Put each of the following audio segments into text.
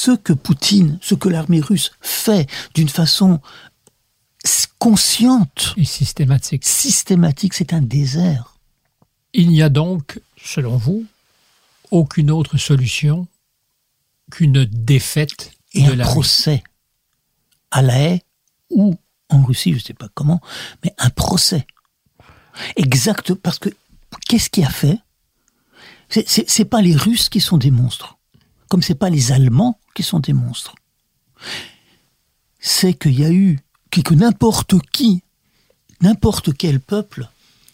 ce que Poutine, ce que l'armée russe fait d'une façon consciente et systématique, systématique, c'est un désert. Il n'y a donc, selon vous, aucune autre solution qu'une défaite et de un la procès à la haie ou en Russie, je ne sais pas comment, mais un procès. Exact, parce que qu'est-ce qui a fait? C'est pas les Russes qui sont des monstres, comme c'est pas les Allemands qui sont des monstres. C'est qu'il y a eu que n'importe qui, n'importe quel peuple,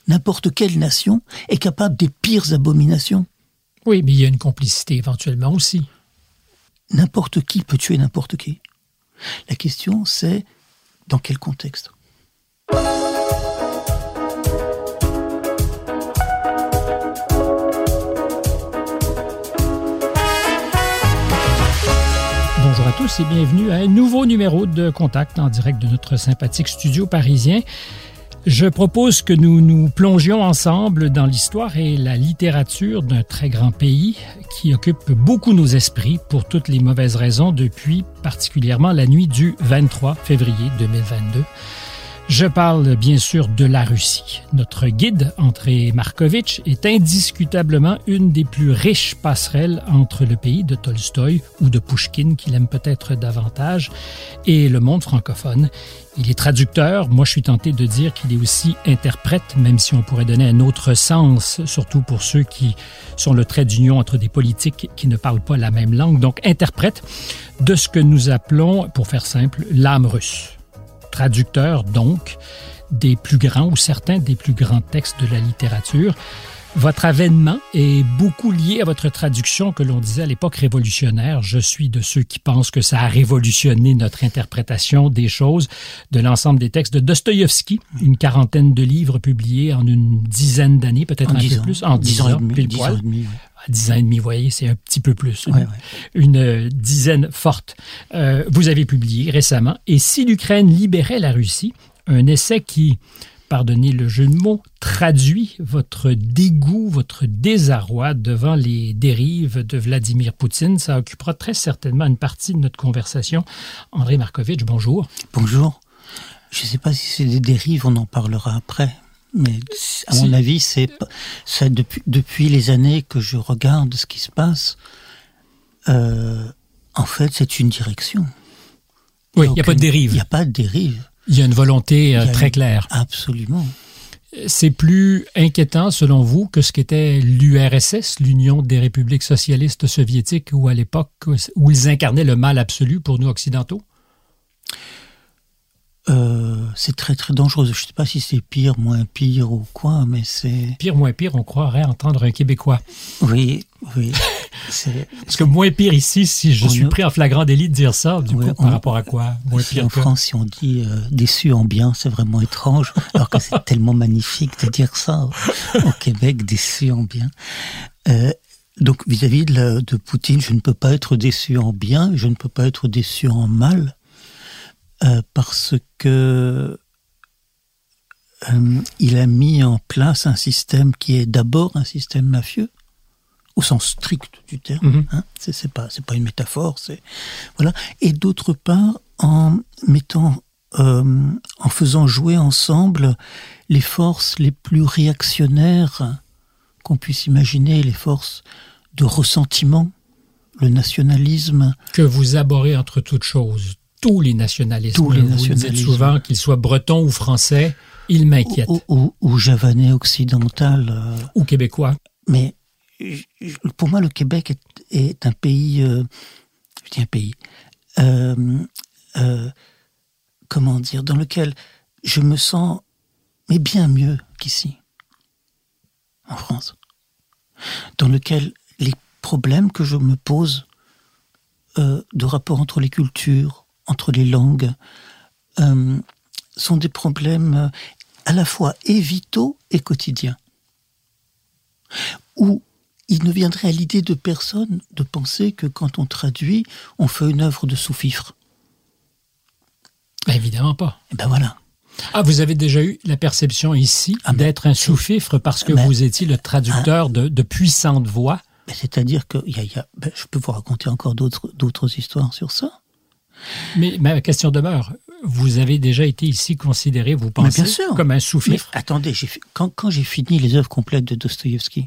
n'importe quelle nation est capable des pires abominations. Oui, mais il y a une complicité éventuellement aussi. N'importe qui peut tuer n'importe qui. La question, c'est dans quel contexte? Bonjour à tous et bienvenue à un nouveau numéro de Contact en direct de notre sympathique studio parisien. Je propose que nous nous plongions ensemble dans l'histoire et la littérature d'un très grand pays qui occupe beaucoup nos esprits pour toutes les mauvaises raisons depuis particulièrement la nuit du 23 février 2022. Je parle bien sûr de la Russie. Notre guide, André Markovitch, est indiscutablement une des plus riches passerelles entre le pays de Tolstoï ou de Pushkin, qu'il aime peut-être davantage, et le monde francophone. Il est traducteur. Moi, je suis tenté de dire qu'il est aussi interprète, même si on pourrait donner un autre sens, surtout pour ceux qui sont le trait d'union entre des politiques qui ne parlent pas la même langue. Donc, interprète de ce que nous appelons, pour faire simple, l'âme russe. Traducteur, donc, des plus grands ou certains des plus grands textes de la littérature. Votre avènement est beaucoup lié à votre traduction que l'on disait à l'époque révolutionnaire. Je suis de ceux qui pensent que ça a révolutionné notre interprétation des choses, de l'ensemble des textes de Dostoïevski, une quarantaine de livres publiés en une dizaine d'années, peut-être un peu plus, en dix ans, ans, pile dix ans et demi, dix ans et demi, vous voyez, c'est un petit peu plus, ouais, ouais. une dizaine forte. Euh, vous avez publié récemment, et si l'Ukraine libérait la Russie, un essai qui pardonnez le jeu de mots, traduit votre dégoût, votre désarroi devant les dérives de Vladimir Poutine. Ça occupera très certainement une partie de notre conversation. André Markovitch, bonjour. Bonjour. Je ne sais pas si c'est des dérives, on en parlera après. Mais à mon avis, c'est ça depuis, depuis les années que je regarde ce qui se passe. Euh, en fait, c'est une direction. Oui, il n'y a pas de dérive. Il n'y a pas de dérive. Il y a une volonté euh, très claire. Absolument. C'est plus inquiétant, selon vous, que ce qu'était l'URSS, l'Union des républiques socialistes soviétiques, où à l'époque, où ils incarnaient le mal absolu pour nous occidentaux? Euh, c'est très très dangereux. Je ne sais pas si c'est pire, moins pire ou quoi, mais c'est... Pire, moins pire, on croirait entendre un Québécois. Oui, oui. Parce que moins pire ici, si je on suis pris en flagrant délit de dire ça, du oui, coup, on, par rapport à quoi? Moins pire En France, si on dit euh, déçu en bien, c'est vraiment étrange, alors que c'est tellement magnifique de dire ça au Québec, déçu en bien. Euh, donc vis-à-vis -vis de, de Poutine, je ne peux pas être déçu en bien, je ne peux pas être déçu en mal. Euh, parce que euh, il a mis en place un système qui est d'abord un système mafieux au sens strict du terme. Mm -hmm. hein, c'est pas c'est pas une métaphore, c'est voilà. Et d'autre part en mettant euh, en faisant jouer ensemble les forces les plus réactionnaires qu'on puisse imaginer, les forces de ressentiment, le nationalisme que vous abhorrez entre toutes choses tous les nationalismes. Tous les vous nationalismes. dites souvent qu'ils soient bretons ou français, ils m'inquiètent. Ou, ou, ou, javanais occidental. Euh... Ou québécois. Mais pour moi, le Québec est, est un pays. Euh, je dis un pays. Euh, comment dire Dans lequel je me sens, mais bien mieux qu'ici, en France. Dans lequel les problèmes que je me pose de rapport entre les cultures, entre les langues euh, sont des problèmes à la fois et vitaux et quotidiens. Où il ne viendrait à l'idée de personne de penser que quand on traduit, on fait une œuvre de sous-fifre. Évidemment pas. Et ben voilà. Ah, vous avez déjà eu la perception ici ah d'être un sous-fifre parce que vous étiez le traducteur ah, de, de, puissantes voix? Ben, c'est-à-dire que y a, y a, ben, je peux vous raconter encore d'autres histoires sur ça? Mais ma question demeure. Vous avez déjà été ici considéré, vous pensez, comme un sous-fifre Attendez, quand, quand j'ai fini les œuvres complètes de Dostoïevski,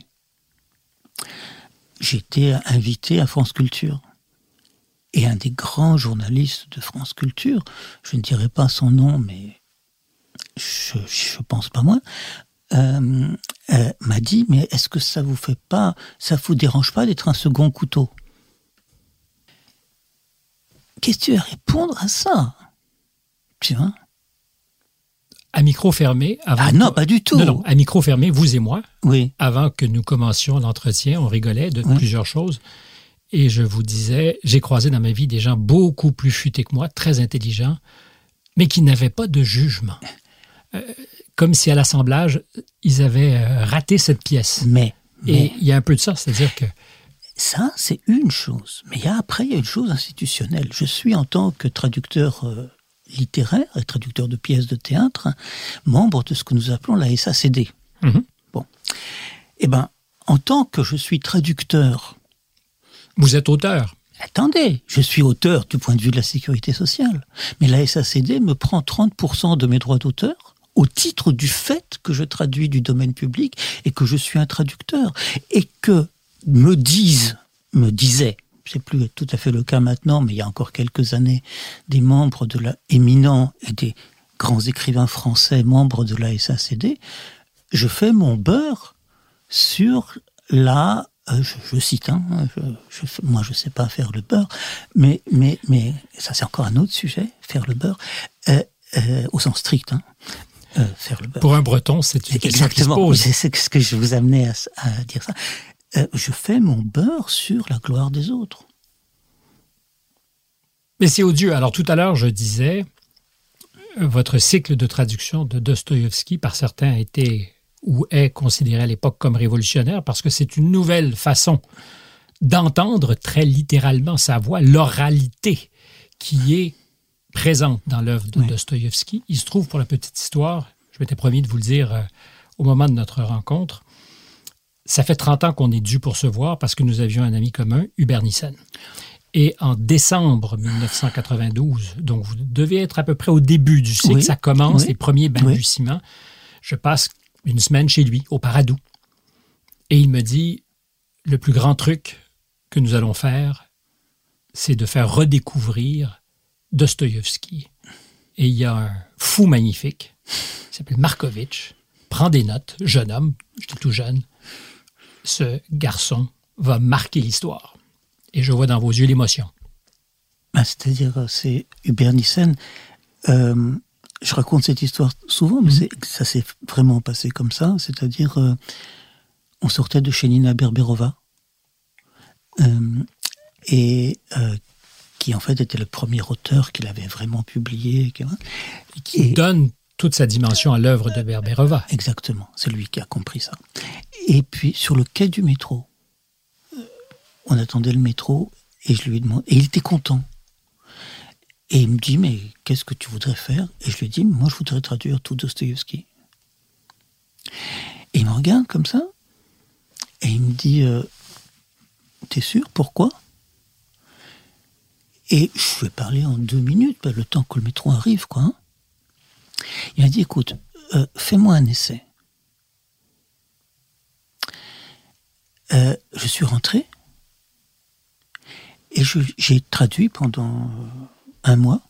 été invité à France Culture. Et un des grands journalistes de France Culture, je ne dirai pas son nom, mais je, je pense pas moi, euh, euh, m'a dit mais est-ce que ça vous fait pas, ça vous dérange pas d'être un second couteau? Qu'est-ce que tu vas répondre à ça? Tu vois? À micro fermé, avant ah non, pas du tout. Non, non, à micro fermé, vous et moi. Oui. Avant que nous commencions l'entretien, on rigolait de plusieurs choses. Et je vous disais, j'ai croisé dans ma vie des gens beaucoup plus futés que moi, très intelligents, mais qui n'avaient pas de jugement. Euh, comme si à l'assemblage, ils avaient euh, raté cette pièce. Mais, Et il y a un peu de ça, c'est-à-dire que... Ça, c'est une chose. Mais il y a, après, il y a une chose institutionnelle. Je suis, en tant que traducteur euh, littéraire et traducteur de pièces de théâtre, membre de ce que nous appelons la SACD. Mhm. Bon. Eh bien, en tant que je suis traducteur... Vous êtes auteur Attendez, je suis auteur du point de vue de la sécurité sociale. Mais la SACD me prend 30% de mes droits d'auteur au titre du fait que je traduis du domaine public et que je suis un traducteur. Et que me disent, me disaient, c'est plus tout à fait le cas maintenant, mais il y a encore quelques années, des membres de la éminents et des grands écrivains français membres de la SACD, je fais mon beurre sur la euh, je, cite, hein, je, moi je sais pas faire le beurre, mais, mais, mais ça c'est encore un autre sujet, faire le beurre, euh, euh, au sens strict. Hein. Faire le beurre. Pour un breton, c'est une Exactement, c'est ce que je vous amenais à, dire ça. Euh, je fais mon beurre sur la gloire des autres. Mais c'est odieux. Alors tout à l'heure, je disais, votre cycle de traduction de Dostoïevski, par certains, a été ou est considéré à l'époque comme révolutionnaire parce que c'est une nouvelle façon d'entendre très littéralement sa voix, l'oralité qui est présente dans l'œuvre de Dostoïevski. Il se trouve, pour la petite histoire, je m'étais promis de vous le dire euh, au moment de notre rencontre, ça fait 30 ans qu'on est dû pour se voir parce que nous avions un ami commun, Hubert Nissen. Et en décembre 1992, donc vous devez être à peu près au début du cycle, ça commence, les premiers balbutiements, je passe une semaine chez lui, au Paradou. Et il me dit, le plus grand truc que nous allons faire, c'est de faire redécouvrir Dostoïevski. Et il y a un fou magnifique, qui s'appelle Markovitch. Prends des notes, jeune homme, j'étais tout jeune. Ce garçon va marquer l'histoire. Et je vois dans vos yeux l'émotion. Ah, c'est-à-dire, euh, c'est Hubert Nissen. Euh, je raconte cette histoire souvent, mais mhm. ça s'est vraiment passé comme ça. C'est-à-dire, euh, on sortait de chez Nina Berberova. et qui en fait était le premier auteur qu'il avait vraiment publié. Qui donne toute sa dimension à l'œuvre de Berberova. Exactement, c'est lui qui a compris ça. Et puis sur le quai du métro, on attendait le métro et je lui ai demandé, et il était content. Et il me dit, mais qu'est-ce que tu voudrais faire? Et je lui ai dit, moi je voudrais traduire tout Dostoïevski. Et il me regarde comme ça, et il me dit, euh, t'es sûr? Pourquoi? Et je vais parler en deux minutes, ben, le temps que le métro arrive, quoi. Hein. Il a dit, écoute, euh, fais-moi un essai. Euh, je suis rentré et j'ai traduit pendant un mois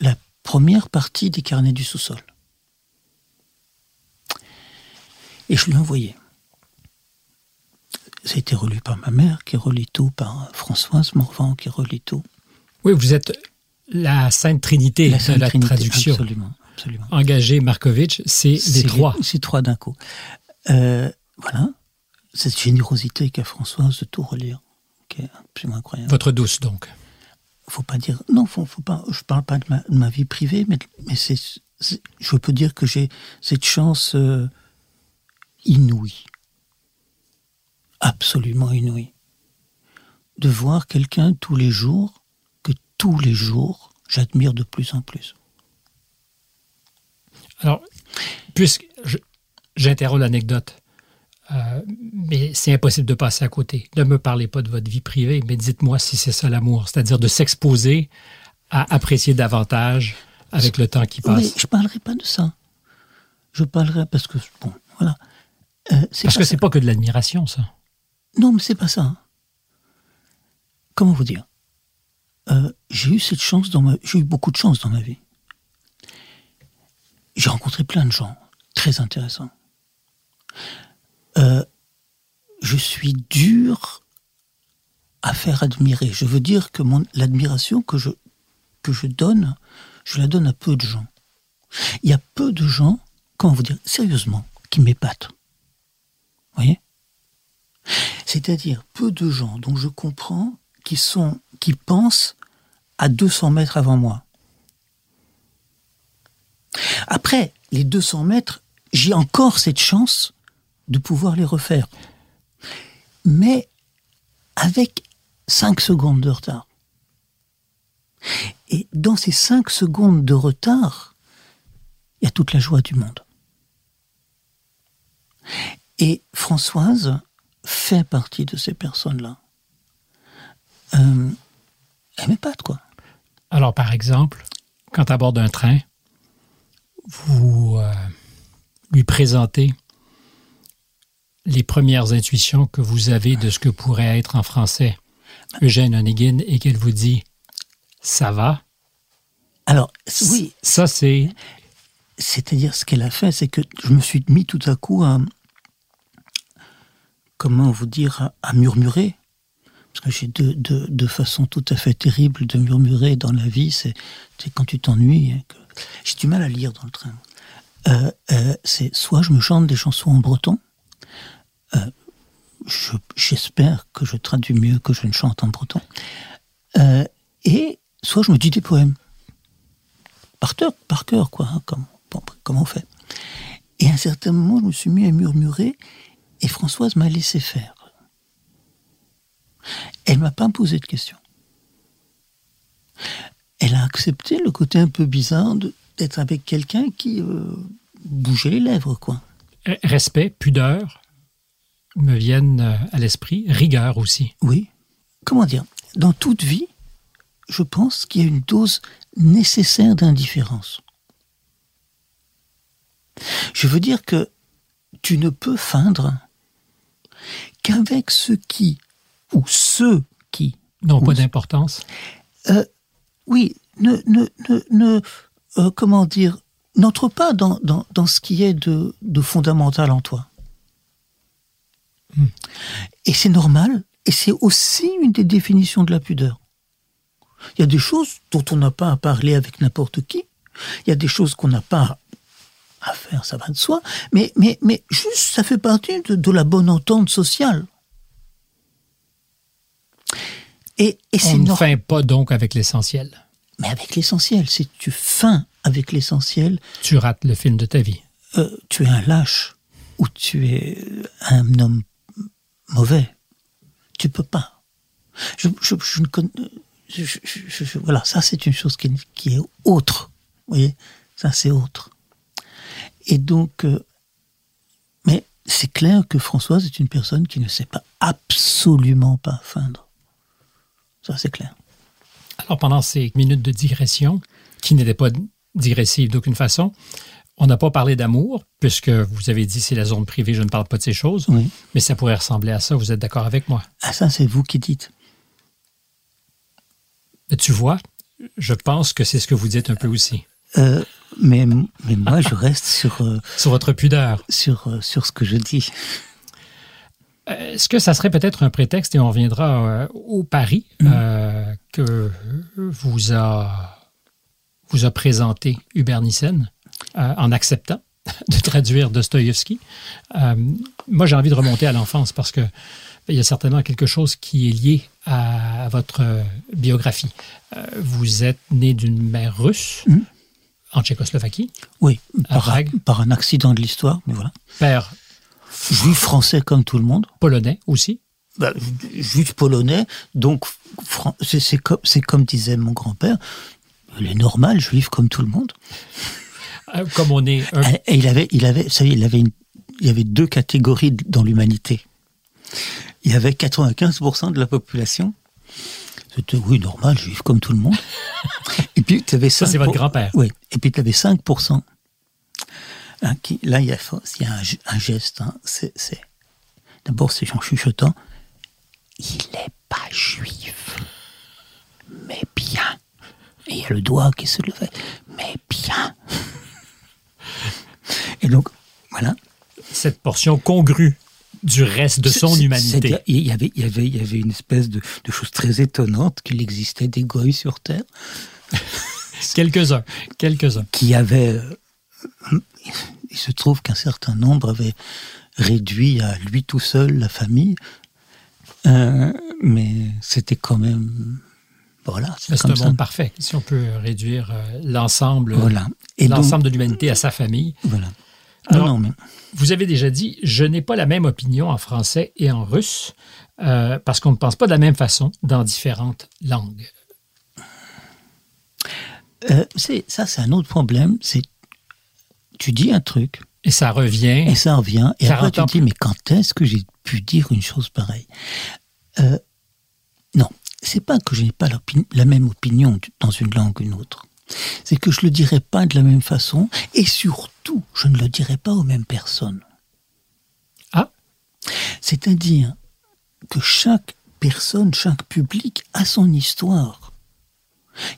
la première partie des carnets du sous-sol. Et je lui ai envoyé. Ça a été relu par ma mère, qui relit tout, par Françoise Morvan, qui relit tout. Oui, vous êtes la Sainte Trinité de la traduction. Absolument, absolument. Engagé Markovitch, c'est les trois. C'est trois d'un coup. Euh, voilà, cette générosité qu'a Françoise de tout relire, qui est absolument incroyable. Votre douce, donc faut pas dire non faut, faut pas je parle pas de ma, vie privée mais mais c'est je peux dire que j'ai cette chance euh, inouïe absolument inouïe de voir quelqu'un tous les jours tous les jours, j'admire de plus en plus. Alors, puisque j'interromps l'anecdote, Euh, mais c'est impossible de passer à côté. Ne me parlez pas de votre vie privée, mais dites-moi si c'est ça l'amour, c'est-à-dire de s'exposer à apprécier davantage avec le temps qui passe. Oui, je parlerai pas de ça. Je parlerai parce que bon, voilà. Euh, parce que c'est pas que de l'admiration, ça. Non, mais c'est pas ça. Comment vous dire? Euh, J'ai eu cette chance dans ma, j'ai eu beaucoup de chance dans ma vie. J'ai rencontré plein de gens très intéressants. Euh, je suis dur à faire admirer. Je veux dire que l'admiration que je, donne, je la donne à peu de gens. Il y a peu de gens, comment vous dire, sérieusement, qui m'épatent. Vous voyez? C'est-à-dire peu de gens dont je comprends qui sont, qui pensent à 200 mètres avant moi. Après, les 200 mètres, j'ai encore cette chance de pouvoir les refaire. Mais avec 5 secondes de retard. Et dans ces 5 secondes de retard, il y a toute la joie du monde. Et Françoise fait partie de ces personnes-là. Euh, elle m'épate, quoi. Alors, par exemple, quand à bord d'un train, vous euh, lui présentez les premières intuitions que vous avez de ce que pourrait être en français Eugène Onegin et qu'elle vous dit ça va? Alors, oui. Ça, c'est. C'est-à-dire, ce qu'elle a fait, c'est que je me suis mis tout à coup à. Comment vous dire À, murmurer. Parce que j'ai deux, deux, façons tout à fait terribles de murmurer dans la vie. C'est quand tu t'ennuies. Hein, j'ai du mal à lire dans le train. Euh, euh, c'est soit je me chante des chansons en breton, euh, j'espère que je traduis mieux que je ne chante en breton. Euh, et soit je me dis des poèmes. Par cœur, par cœur quoi, hein, comme, on fait. Et à un certain moment, je me suis mis à murmurer et Françoise m'a laissé faire. Elle m'a pas posé de questions. Elle a accepté le côté un peu bizarre d'être avec quelqu'un qui euh, bougeait les lèvres, quoi. Respect, pudeur, me viennent euh, à l'esprit, rigueur aussi. Oui. Comment dire? Dans toute vie, je pense qu'il y a une dose nécessaire d'indifférence. Je veux dire que tu ne peux feindre qu'avec ceux qui, ou ceux qui... N'ont pas d'importance euh, Oui, ne, ne, ne, euh, comment dire, n'entre pas dans, dans, dans, ce qui est de, de fondamental en toi. Et c'est normal, et c'est aussi une des définitions de la pudeur. Il y a des choses dont on n'a pas à parler avec n'importe qui. Il y a des choses qu'on n'a pas à faire, ça va de soi. Mais, mais, mais juste, ça fait partie de, la bonne entente sociale. Et, et on ne feint pas donc avec l'essentiel. Mais avec l'essentiel, si tu feins avec l'essentiel... Tu rates le film de ta vie. Euh, tu es un lâche, ou tu es un homme mauvais. Tu peux pas. Je, ne connais. voilà, ça c'est une chose qui, est autre. Vous voyez, ça c'est autre. Et donc, euh, mais c'est clair que Françoise est une personne qui ne sait pas absolument pas feindre. Ça c'est clair. Alors pendant ces minutes de digression, qui n'étaient pas digressives d'aucune façon, on n'a pas parlé d'amour, puisque vous avez dit c'est la zone privée, je ne parle pas de ces choses. Mais ça pourrait ressembler à ça, vous êtes d'accord avec moi? Ah, ça, c'est vous qui dites. tu vois, je pense que c'est ce que vous dites un peu aussi. Euh, mais, mais moi, je reste sur... Euh, sur votre pudeur. Sur, euh, sur ce que je dis. Est-ce que ça serait peut-être un prétexte, et on reviendra au pari mm. que vous a, vous a présenté Hubert Nissen? Euh, en acceptant de traduire Dostoïevski. Euh, moi, j'ai envie de remonter à l'enfance parce que ben, il y a certainement quelque chose qui est lié à, votre euh, biographie. vous êtes né d'une mère russe hmm. en Tchécoslovaquie. Oui, par, par, un accident de l'histoire, mais voilà. Père juif français comme tout le monde. Polonais aussi. Ben, juif polonais, donc c'est comme, comme disait mon grand-père, il est normal, juif comme tout le monde. Comme on est. Et il avait, il avait, ça il avait une, il y avait deux catégories dans l'humanité. Il y avait 95% de la population. C'était, oui, normal, juif comme tout le monde. Et puis, tu avais Ça, c'est votre grand-père. Oui. Et puis, tu avais 5%. Hein, qui, là, il y a, il y a un, geste. Hein, c'est, d'abord, c'est en chuchotant. Il n'est pas juif, mais bien. Et il y a le doigt qui se levait. Mais bien. Et donc, voilà. Cette portion congrue du reste de son humanité. Il y, avait, il, y avait, il y avait une espèce de, chose très étonnante qu'il existait des goïs sur Terre. quelques-uns, quelques-uns. Qui avaient... Euh, il se trouve qu'un certain nombre avaient réduit à lui tout seul la famille. Euh, mais c'était quand même voilà, c'est un monde parfait, si on peut réduire euh, l'ensemble voilà. l'ensemble de l'humanité à sa famille. Voilà. Alors, vous avez déjà dit, je n'ai pas la même opinion en français et en russe, euh, parce qu'on ne pense pas de la même façon dans différentes langues. Euh, ça, c'est un autre problème. C'est tu dis un truc. Et ça revient. Et ça revient. Et après, tu te dis, mais quand est-ce que j'ai pu dire une chose pareille? Euh, Non, c'est pas que je n'ai pas la même opinion dans une langue ou une autre. C'est que je le dirai pas de la même façon et surtout, je ne le dirai pas aux mêmes personnes. Ah C'est-à-dire que chaque personne, chaque public a son histoire.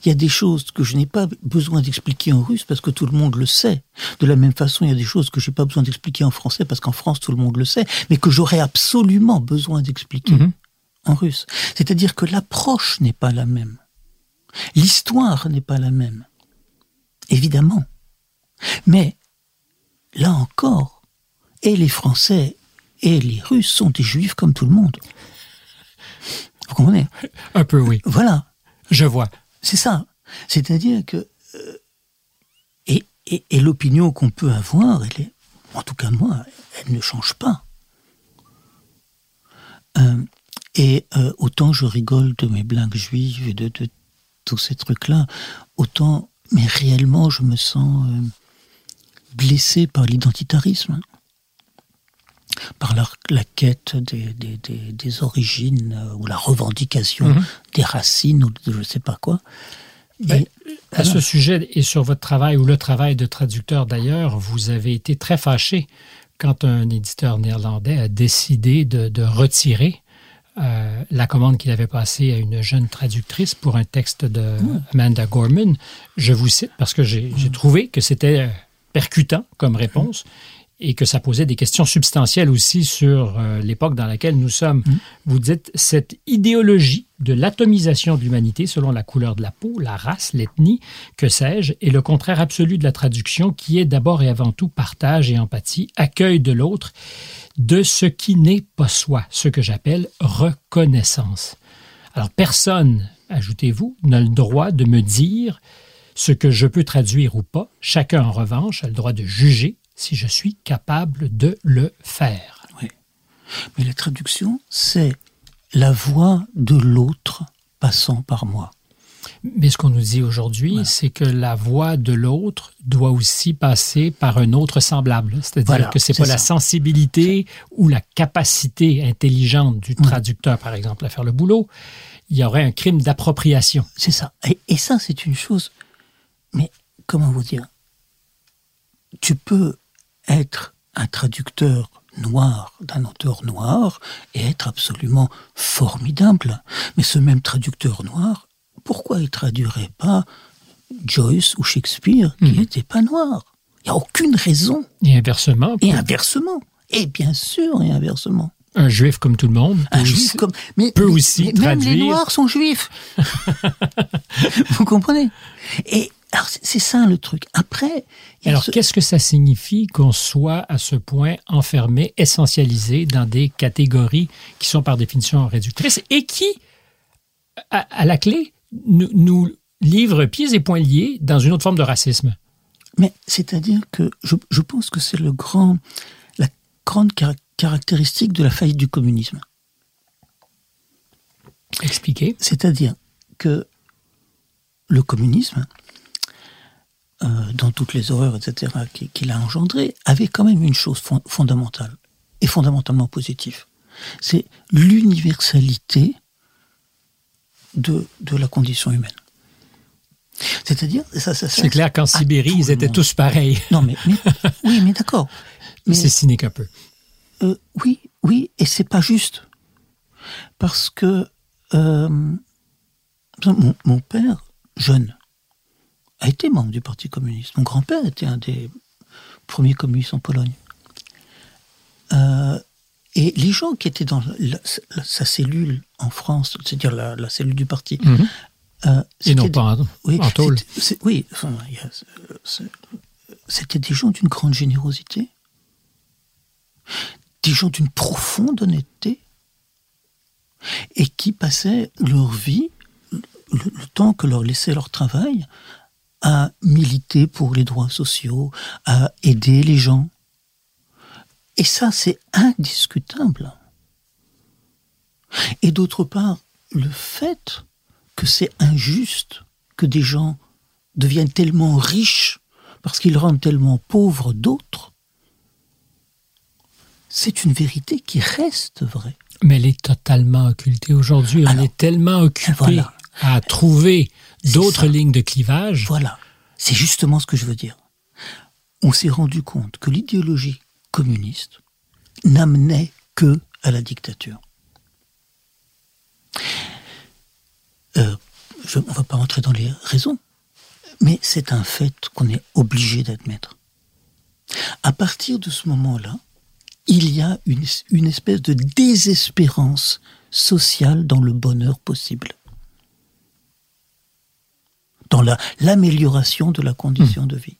Il y a des choses que je n'ai pas besoin d'expliquer en russe parce que tout le monde le sait. De la même façon, il y a des choses que je n'ai pas besoin d'expliquer en français parce qu'en France, tout le monde le sait, mais que j'aurais absolument besoin d'expliquer. Mhm en russe. C'est-à-dire que l'approche n'est pas la même. L'histoire n'est pas la même. Évidemment. Mais, là encore, et les Français et les Russes sont des Juifs comme tout le monde. Vous comprenez? Un peu, oui. Voilà. Je vois. C'est ça. C'est-à-dire que... Euh, et, et, l'opinion qu'on peut avoir, elle est, en tout cas moi, elle ne change pas. Euh, et euh, autant je rigole de mes blagues juives et de, tous ces trucs-là, autant, mais réellement, je me sens euh, blessé par l'identitarisme, par la, quête des, origines euh, ou la revendication mhm. des racines ou de je ne sais pas quoi. Ben, à ce sujet et sur votre travail ou le travail de traducteur d'ailleurs, vous avez été très fâché quand un éditeur néerlandais a décidé de retirer euh, la commande qu'il avait passée à une jeune traductrice pour un texte de hmm. Amanda Gorman. Je vous cite parce que j'ai hmm. trouvé que c'était euh, percutant comme réponse et que ça posait des questions substantielles aussi sur euh, l'époque dans laquelle nous sommes. Mm. Vous dites, cette idéologie de l'atomisation de l'humanité selon la couleur de la peau, la race, l'ethnie, que sais-je, est le contraire absolu de la traduction qui est d'abord et avant tout partage et empathie, accueil de l'autre, de ce qui n'est pas soi, ce que j'appelle reconnaissance. Alors personne, ajoutez-vous, n'a le droit de me dire ce que je peux traduire ou pas. Chacun, en revanche, a le droit de juger si je suis capable de le faire. Oui. Mais la traduction, c'est la voix de l'autre passant par moi. Mais ce qu'on nous dit aujourd'hui, c'est que la voix de l'autre doit aussi passer par un autre semblable. C'est-à-dire que c'est pas la sensibilité ou la capacité intelligente du traducteur, par exemple, à faire le boulot. Il y aurait un crime d'appropriation. C'est ça. et ça, c'est une chose. Mais comment vous dire? Tu peux être un traducteur noir d'un auteur noir et être absolument formidable. Mais ce même traducteur noir, pourquoi il traduirait pas Joyce ou Shakespeare qui n'étaient mhm. pas noirs? Il n'y a aucune raison. Et inversement. Et inversement. Et bien sûr, et inversement. Un juif comme tout le monde. Un juif comme. Mais, peut aussi traduire. Même les noirs sont juifs. Vous comprenez? Et alors c'est ça le truc. Après. Alors qu'est-ce que ça signifie qu'on soit à ce point enfermé, essentialisé dans des catégories qui sont par définition réductrices et qui, à, la clé, nous, nous livrent pieds et poings liés dans une autre forme de racisme? Mais c'est-à-dire que je, je, pense que c'est le grand, la grande caractéristique de la faillite du communisme. Expliquez. C'est-à-dire que le communisme euh, dans toutes les horreurs, etc., qu'il a engendré, avait quand même une chose fondamentale, et fondamentalement positive. C'est l'universalité de, de la condition humaine. C'est-à-dire, ça, ça, c'est clair qu'en Sibérie, ils étaient tous pareils. Non, mais, oui, mais d'accord. Mais c'est cynique un peu. Euh, oui, oui, et c'est pas juste, parce que euh, mon, père, jeune, a été membre du Parti communiste. Mon grand-père était un des premiers communistes en Pologne. Euh, et les gens qui étaient dans sa cellule en France, c'est-à-dire la, cellule du parti, mhm. euh, et non pas oui, en Oui, c'était des gens d'une grande générosité, des gens d'une profonde honnêteté, et qui passaient leur vie, le temps que leur laissait leur travail, à militer pour les droits sociaux, à aider les gens. Et ça, c'est indiscutable. Et d'autre part, le fait que c'est injuste que des gens deviennent tellement riches parce qu'ils rendent tellement pauvres d'autres, c'est une vérité qui reste vraie. Mais elle est totalement occultée aujourd'hui. On est tellement occupé à trouver d'autres lignes de clivage. Voilà, c'est justement ce que je veux dire. On s'est rendu compte que l'idéologie communiste n'amenait que à la dictature. Euh, on ne va pas rentrer dans les raisons, mais c'est un fait qu'on est obligé d'admettre. À partir de ce moment-là, il y a une, une, espèce de désespérance sociale dans le bonheur possible dans l'amélioration de la condition hmm. de vie.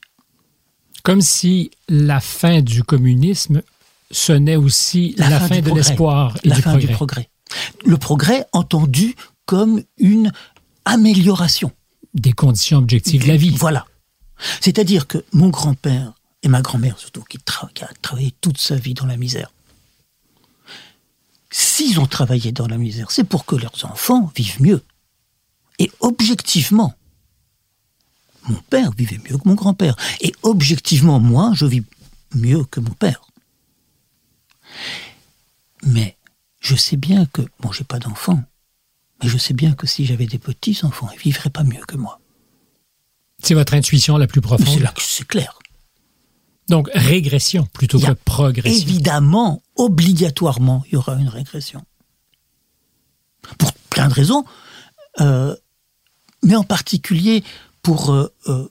Comme si la fin du communisme sonnait aussi la, fin, de l'espoir et la du fin progrès. du progrès. Le progrès entendu comme une amélioration des conditions objectives de la vie. Voilà. C'est-à-dire que mon grand-père et ma grand-mère surtout, qui, qui, a travaillé toute sa vie dans la misère, s'ils ont travaillé dans la misère, c'est pour que leurs enfants vivent mieux. Et objectivement, mon père vivait mieux que mon grand-père. Et objectivement, moi, je vis mieux que mon père. Mais je sais bien que, bon, j'ai pas d'enfants, mais je sais bien que si j'avais des petits-enfants, ils vivraient pas mieux que moi. C'est votre intuition la plus profonde. C'est là que c'est clair. Donc régression plutôt que progression. Évidemment, obligatoirement, il y aura une régression. Pour plein de raisons, euh, mais en particulier pour euh, euh,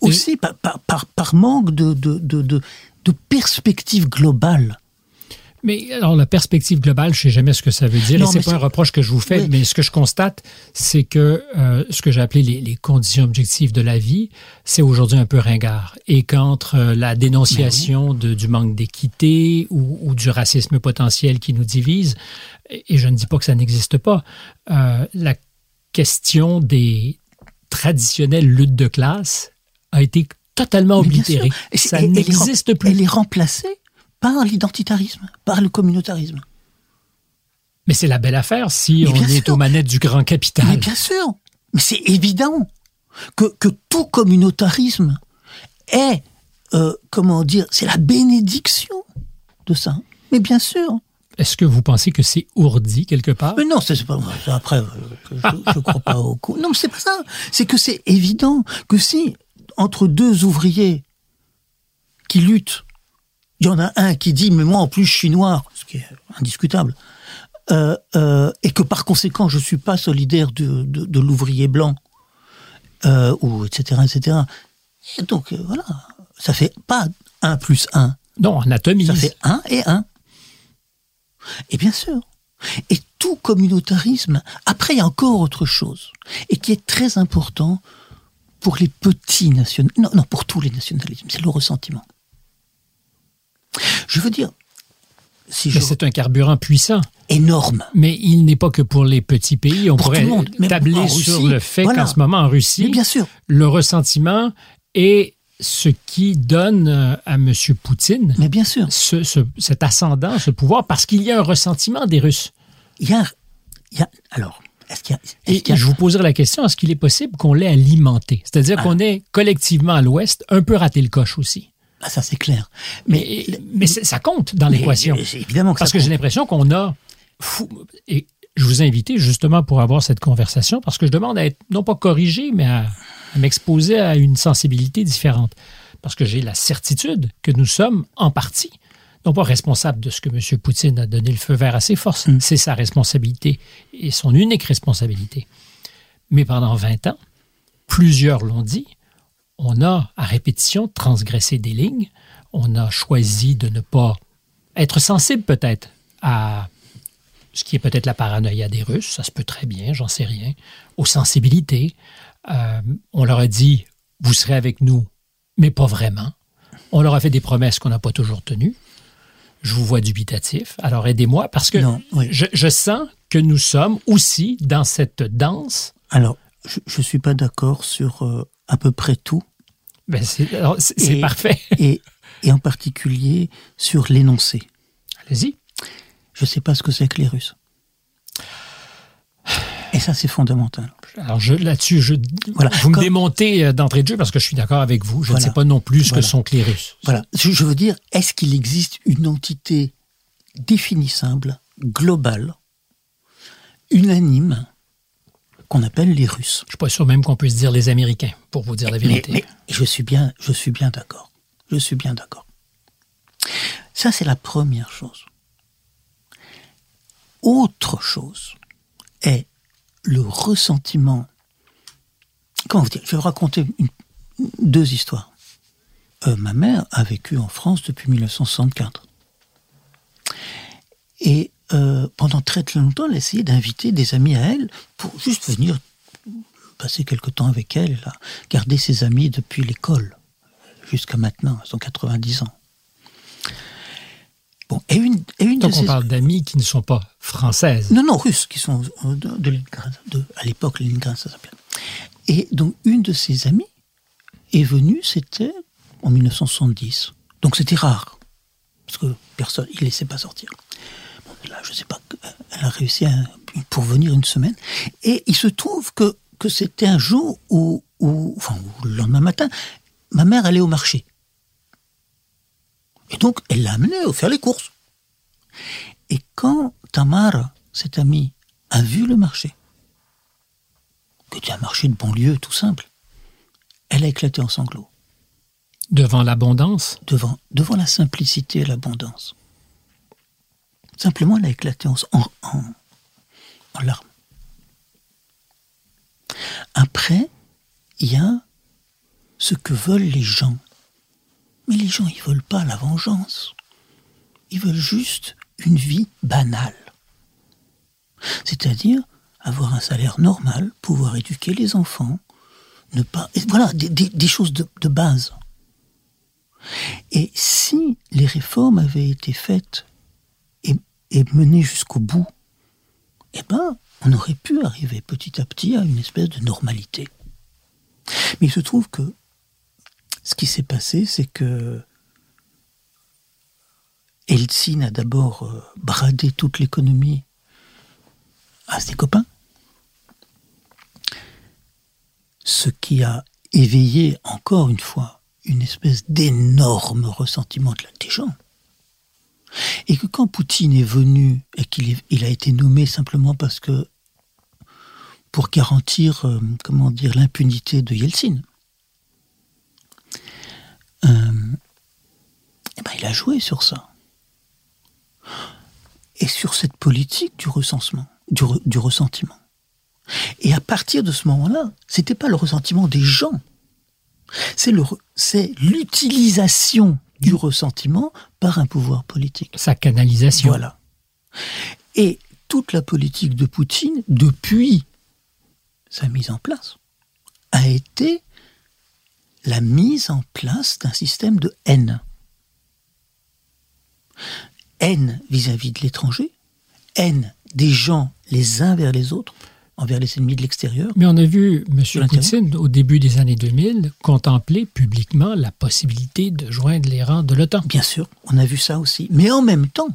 aussi par, par, manque de, de, de, de, perspective globale. Mais alors la perspective globale, je sais jamais ce que ça veut dire. et c'est pas un reproche que je vous fais, mais ce que je constate, c'est que euh, ce que j'ai appelé les, les, conditions objectives de la vie, c'est aujourd'hui un peu ringard. Et qu'entre la dénonciation de, du manque d'équité ou, ou, du racisme potentiel qui nous divise, et je ne dis pas que ça n'existe pas, la question des, traditionnelle lutte de classe a été totalement oblitérée. Ça n'existe plus. Elle est remplacée par l'identitarisme, par le communautarisme. Mais c'est la belle affaire si on est aux manettes du grand capital. Mais bien sûr, mais c'est évident que, que, tout communautarisme est, euh, comment dire, c'est la bénédiction de ça. Mais bien sûr. Est-ce que vous pensez que c'est ourdi quelque part? Mais non, c'est pas après euh, je, ne crois pas au coup. Non, c'est pas ça. C'est que c'est évident que si entre deux ouvriers qui luttent, il y en a un qui dit mais moi en plus je suis noir, ce qui est indiscutable, euh, euh, et que par conséquent je suis pas solidaire de, de, l'ouvrier blanc, ou etc etc. Et donc voilà, ça fait pas un plus un. Non, anatomie. Ça fait un et un. Et bien sûr. Et tout communautarisme, après il y a encore autre chose, et qui est très important pour les petits nationalismes, non, non, pour tous les nationalismes, c'est le ressentiment. Je veux dire, si je... c'est un carburant puissant. Énorme. Mais il n'est pas que pour les petits pays. On pourrait tabler sur le fait qu'en ce moment, en Russie, bien sûr. le ressentiment est ce qui donne euh, à M. Poutine Mais bien sûr. cet ascendant, ce pouvoir, parce qu'il y a un ressentiment des Russes. Il y a, il y a alors, Est-ce qu'il y Et qu'il y a- je vous poserai la question, est-ce qu'il est possible qu'on l'ait alimenté? C'est-à-dire Ah. qu'on ait collectivement à l'Ouest un peu raté le coche aussi. Ah, ça c'est clair. Mais, Mais, ça compte dans l'équation. évidemment que Parce ça que j'ai l'impression qu'on a fou- et je vous ai invité justement pour avoir cette conversation parce que je demande à être non pas corrigé, mais à, à m'exposer à une sensibilité différente. Parce que j'ai la certitude que nous sommes en partie, non pas responsables de ce que M. Poutine a donné le feu vert à ses forces. Mm. C'est sa responsabilité et son unique responsabilité. Mais pendant 20 ans, plusieurs l'ont dit, on a à répétition transgressé des lignes, on a choisi de ne pas être sensible peut-être à ce qui est peut-être la paranoïa des Russes, ça se peut très bien, j'en sais rien, aux sensibilités. Euh, on leur a dit, vous serez avec nous, mais pas vraiment. On leur a fait des promesses qu'on n'a pas toujours tenues. Je vous vois dubitatif. Alors aidez-moi parce que Non, oui. je, je sens que nous sommes aussi dans cette danse. Alors, je ne suis pas d'accord sur euh, à peu près tout, Ben, c'est parfait. et, et en particulier sur l'énoncé. Allez-y. Je ne sais pas ce que c'est que les Russes. Et ça, c'est fondamental. Alors je, là-dessus, je, Voilà. vous me Comme- démontez euh, d'entrée de jeu parce que je suis d'accord avec vous. Je Voilà. ne sais pas non plus ce Voilà. que sont les Russes. Voilà. Je, veux dire, est-ce qu'il existe une entité définissable, globale, unanime, qu'on appelle les Russes? Je suis pas sûr même qu'on puisse dire les Américains, pour vous dire la Mais, vérité. mais je suis bien, je suis bien d'accord. Je suis bien d'accord. Ça, c'est la première chose. Autre chose est le ressentiment. Comment vous dire Je vais raconter deux histoires. Euh, ma mère a vécu en France depuis 1964. Et euh, pendant très très longtemps, elle a essayé d'inviter des amis à elle pour juste venir passer quelque temps avec elle. Elle a gardé ses amis depuis l'école jusqu'à maintenant. Elles ont 90 ans. Bon, et une, et une Donc on ces... parle d'amis qui ne sont pas françaises. Non, non, russes, qui sont euh, de, de Leningrad. de- à l'époque, Leningrad, ça s'appelait. Et donc, une de ses amies est venue, c'était en 1970. Donc, c'était rare. Parce que personne, il ne laissait pas sortir. Bon, là, je ne sais pas, elle a réussi à pour venir une semaine. Et il se trouve que, que c'était un jour où, où, enfin, où le lendemain matin, ma mère allait au marché. Et donc, elle l'a amené à faire les courses. Et quand Tamara, cette amie, a vu le marché, qui était un marché de banlieue tout simple, elle a éclaté en sanglots Devant l'abondance, devant, devant la simplicité et l'abondance. Simplement, elle a éclaté en, en, en, en larmes. Après, il y a ce que veulent les gens. Mais les gens, ils veulent pas la vengeance. Ils veulent juste une vie banale. C'est-à-dire avoir un salaire normal, pouvoir éduquer les enfants, ne pas. Voilà, des, choses de, base. Et si les réformes avaient été faites et, et menées jusqu'au bout, eh ben, on aurait pu arriver petit à petit à une espèce de normalité. Mais il se trouve que ce qui s'est passé, c'est que Eltsine a d'abord euh, bradé toute l'économie à ses copains, ce qui a éveillé encore une fois une espèce d'énorme ressentiment de la- des gens. Et que quand Poutine est venu et qu'il a été nommé simplement parce que pour garantir, euh, comment dire, l'impunité de Yeltsin, euh, eh ben, il a joué sur ça. Et sur cette politique du recensement, du, re- du ressentiment. Et à partir de ce moment-là, c'était pas le ressentiment des gens, c'est l'utilisation du ressentiment par un pouvoir politique. sa canalisation. Voilà. Et toute la politique de Poutine, depuis sa mise en place, a été la mise en place d'un système de haine. Haine vis-à-vis de l'étranger, haine des gens les uns vers les autres, envers les ennemis de l'extérieur. Mais on a vu M. Poutine, au début des années 2000, contempler publiquement la possibilité de joindre les rangs de l'OTAN. Bien sûr, on a vu ça aussi. Mais en même temps,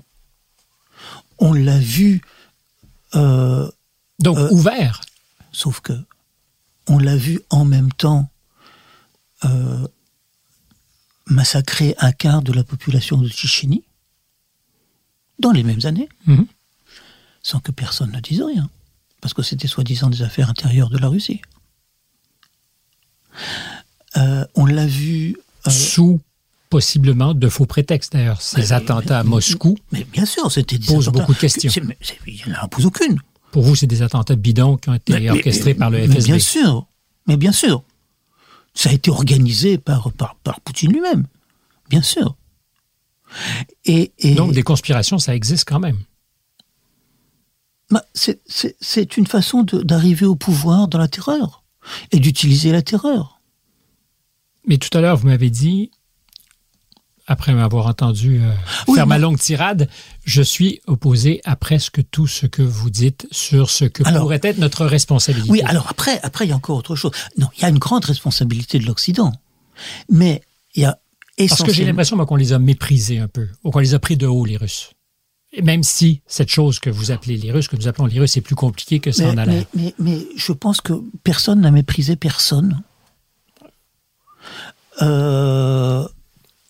on l'a vu euh, Donc Euh, ouvert. Sauf que on l'a vu en même temps euh, massacrer un quart de la population de Tchétchénie dans les mêmes années, Mhm. sans que personne ne dise rien, parce que c'était soi-disant des affaires intérieures de la Russie. Euh, on l'a vu. euh, Sous possiblement de faux prétextes d'ailleurs. Ces mais- attentats à Moscou, mais bien sûr, c'était des Pose attentats beaucoup de questions. Il n'en pose aucune. pour vous, c'est des attentats bidons qui ont été orchestrés par le mais FSB. Bien sûr, mais bien sûr. Ça a été organisé par, par, par Poutine lui-même, bien sûr. Et, et Donc des conspirations, ça existe quand même. bah, c'est- une façon d'arriver au pouvoir dans la terreur et d'utiliser la terreur. Mais tout à l'heure, vous m'avez dit, après m'avoir entendu euh, Oui, faire ma longue tirade, je suis opposé à presque tout ce que vous dites sur ce que Alors- pourrait être notre responsabilité. Oui, alors après, après il y a encore autre chose. Non, il y a une grande responsabilité de l'Occident, mais il y a Parce que j'ai essentiellement. l'impression moi, qu'on les a méprisés un peu, ou qu'on les a pris de haut, les Russes. Et même si cette chose que vous appelez les Russes, que nous appelons les Russes, est plus compliqué que ça mais, en a l'air. mais, mais, mais je pense que personne n'a méprisé personne. Euh,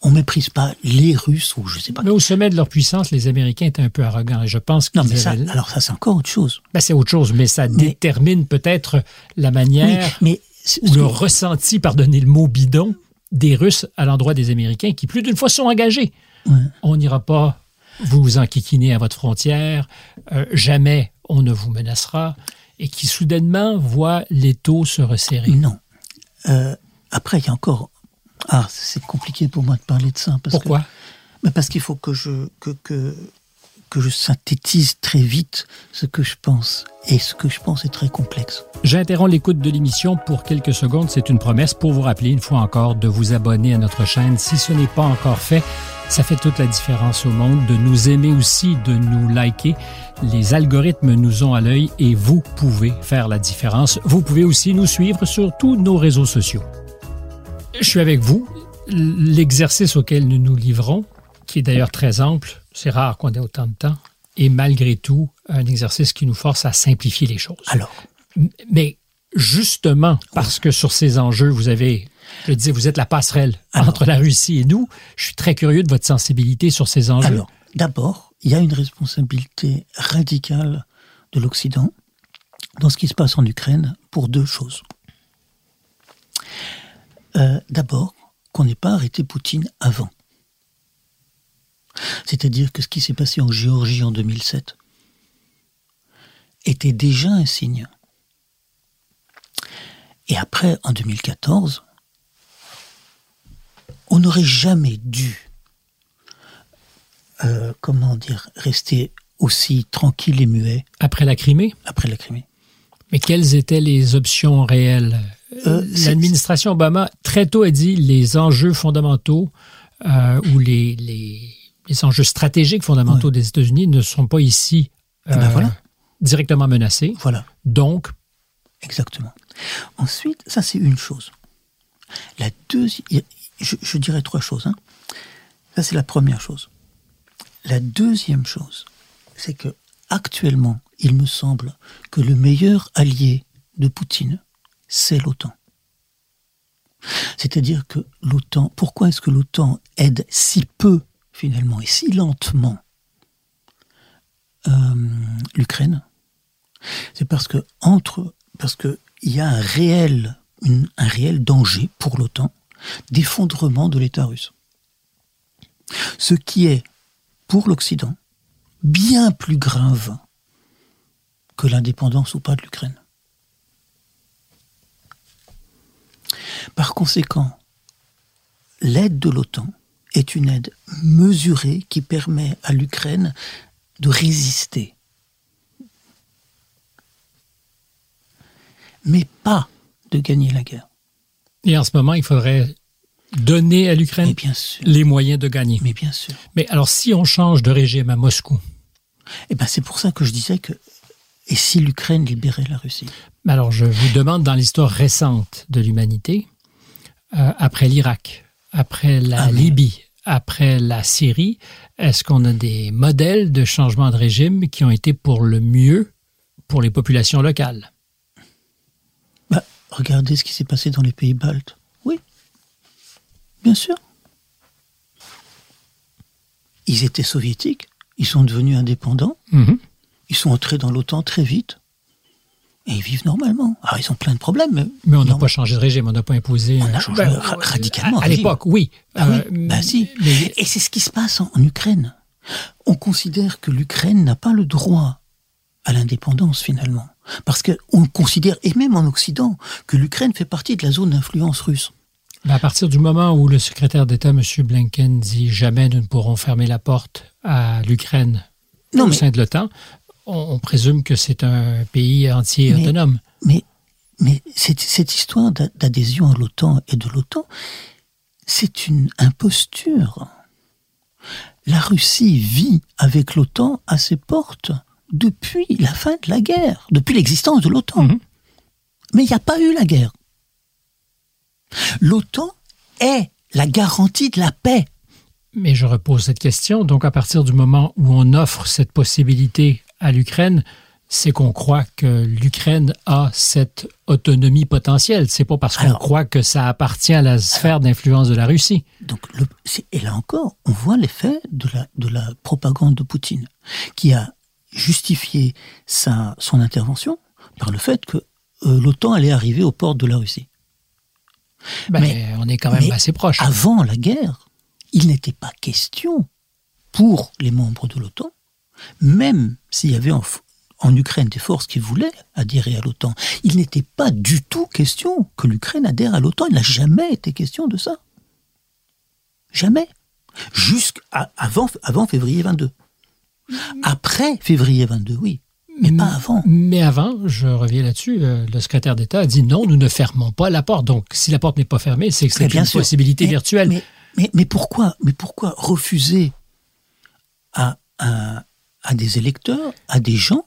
on méprise pas les Russes ou je sais pas. Mais au sommet de leur puissance, les Américains étaient un peu arrogants. Et je pense Non, qu'ils mais ça, avaient- alors ça c'est encore autre chose. Ben, c'est autre chose, mais ça Mais- détermine peut-être la manière Oui, mais ou le ressenti, pardonnez le mot bidon, des Russes à l'endroit des Américains qui plus d'une fois sont engagés. Ouais. On n'ira pas vous enquiquiner à votre frontière, euh, jamais on ne vous menacera, et qui soudainement voient l'étau se resserrer. non. Euh, après, il y a encore. Ah, c'est compliqué pour moi de parler de ça. Parce Pourquoi? Que, mais Parce qu'il faut que je que, que que je synthétise très vite ce que je pense. Et ce que je pense est très complexe. J'interromps l'écoute de l'émission pour quelques secondes. C'est une promesse pour vous rappeler une fois encore de vous abonner à notre chaîne. Si ce n'est pas encore fait, ça fait toute la différence au monde. De nous aimer aussi, de nous liker. Les algorithmes nous ont à l'œil et vous pouvez faire la différence. Vous pouvez aussi nous suivre sur tous nos réseaux sociaux. Je suis avec vous. L'exercice auquel nous nous livrons, qui est d'ailleurs très ample, c'est rare qu'on ait autant de temps, est malgré tout un exercice qui nous force à simplifier les choses. Alors, Mais justement, parce que sur ces enjeux, vous avez, je disais, vous êtes la passerelle Alors? entre la Russie et nous. Je suis très curieux de votre sensibilité sur ces enjeux. Alors, d'abord, il y a une responsabilité radicale de l'Occident dans ce qui se passe en Ukraine pour deux choses. Euh, d'abord, qu'on n'ait pas arrêté Poutine avant. C'est-à-dire que ce qui s'est passé en Géorgie en 2007 était déjà un signe. Et après, en 2014, on n'aurait jamais dû euh, comment dire, rester aussi tranquille et muet Après la Crimée, après la Crimée. mais quelles étaient les options réelles? Euh, c'est- L'administration Obama, très tôt, a dit les enjeux fondamentaux euh, ou les, les, les enjeux stratégiques fondamentaux des États-Unis ne sont pas ici Eh ben euh, voilà. directement menacés. Voilà, Donc, exactement. Ensuite, ça c'est une chose. La deuxième, je, je dirais trois choses. hein. Ça c'est la première chose. La deuxième chose, c'est que actuellement, il me semble que le meilleur allié de Poutine, c'est l'OTAN. C'est-à-dire que l'OTAN, pourquoi est-ce que l'OTAN aide si peu finalement et si lentement euh, l'Ukraine? C'est parce que parce que il y a un réel danger pour l'OTAN d'effondrement de l'État russe. Ce qui est pour l'Occident bien plus grave que l'indépendance ou pas de l'Ukraine. Par conséquent, l'aide de l'OTAN est une aide mesurée qui permet à l'Ukraine de résister. Mais pas de gagner la guerre. et en ce moment, il faudrait donner à l'Ukraine bien les moyens de gagner. Mais bien sûr. Mais alors, si on change de régime à Moscou, Et ben c'est pour ça que je disais que et si l'Ukraine libérait la Russie? Alors je vous demande dans l'histoire récente de l'humanité, euh, après l'Irak, après la Ah, Libye, après la Syrie, est-ce qu'on a des modèles de changement de régime qui ont été pour le mieux pour les populations locales? Bah, regardez ce qui s'est passé dans les pays baltes. Oui, bien sûr. Ils étaient soviétiques, ils sont devenus indépendants, Mhm. Ils sont entrés dans l'OTAN très vite, et ils vivent normalement. Alors ils ont plein de problèmes, mais, Mais on n'a pas changé de régime, on n'a pas imposé. On a euh, changé ra- radicalement À, l'époque, oui. Ah Euh, oui, bah si. mais- Et c'est ce qui se passe en, en Ukraine. On considère que l'Ukraine n'a pas le droit à l'indépendance finalement. Parce qu'on considère, et même en Occident, que l'Ukraine fait partie de la zone d'influence russe. Mais à partir du moment où le secrétaire d'État, M. Blinken, dit jamais nous ne pourrons fermer la porte à l'Ukraine au mais- sein de l'OTAN, on, on présume que c'est un pays entier Mais- autonome. Mais, mais cette, cette histoire d'a- d'adhésion à l'OTAN et de l'OTAN, c'est une imposture. La Russie vit avec l'OTAN à ses portes depuis la fin de la guerre, depuis l'existence de l'OTAN. Mhm. Mais il n'y a pas eu la guerre. L'OTAN est la garantie de la paix. Mais je repose cette question. Donc, à partir du moment où on offre cette possibilité à l'Ukraine, c'est qu'on croit que l'Ukraine a cette autonomie potentielle. C'est pas parce qu'on croit que ça appartient à la sphère d'influence de la Russie. Donc, le- et là encore, on voit l'effet de la, de la propagande de Poutine, qui a justifié sa, son intervention par le fait que euh, l'OTAN allait arriver aux portes de la Russie. Ben, Mais- on est quand même assez proche. Avant la guerre, il n'était pas question pour les membres de l'OTAN, même s'il y avait en, Ukraine des forces qui voulaient adhérer à l'OTAN, il n'était pas du tout question que l'Ukraine adhère à l'OTAN. Il n'a jamais été question de ça. Jamais. Jusqu'à avant, février 22. Après février 22, oui. Mais pas avant. Mais avant, je reviens là-dessus, le secrétaire d'État a dit non, nous ne fermons pas la porte. Donc, si la porte n'est pas fermée, c'est que une sûr. possibilité Mais- virtuelle. Mais, mais, mais pourquoi, mais pourquoi refuser à, à, à des électeurs, à des gens,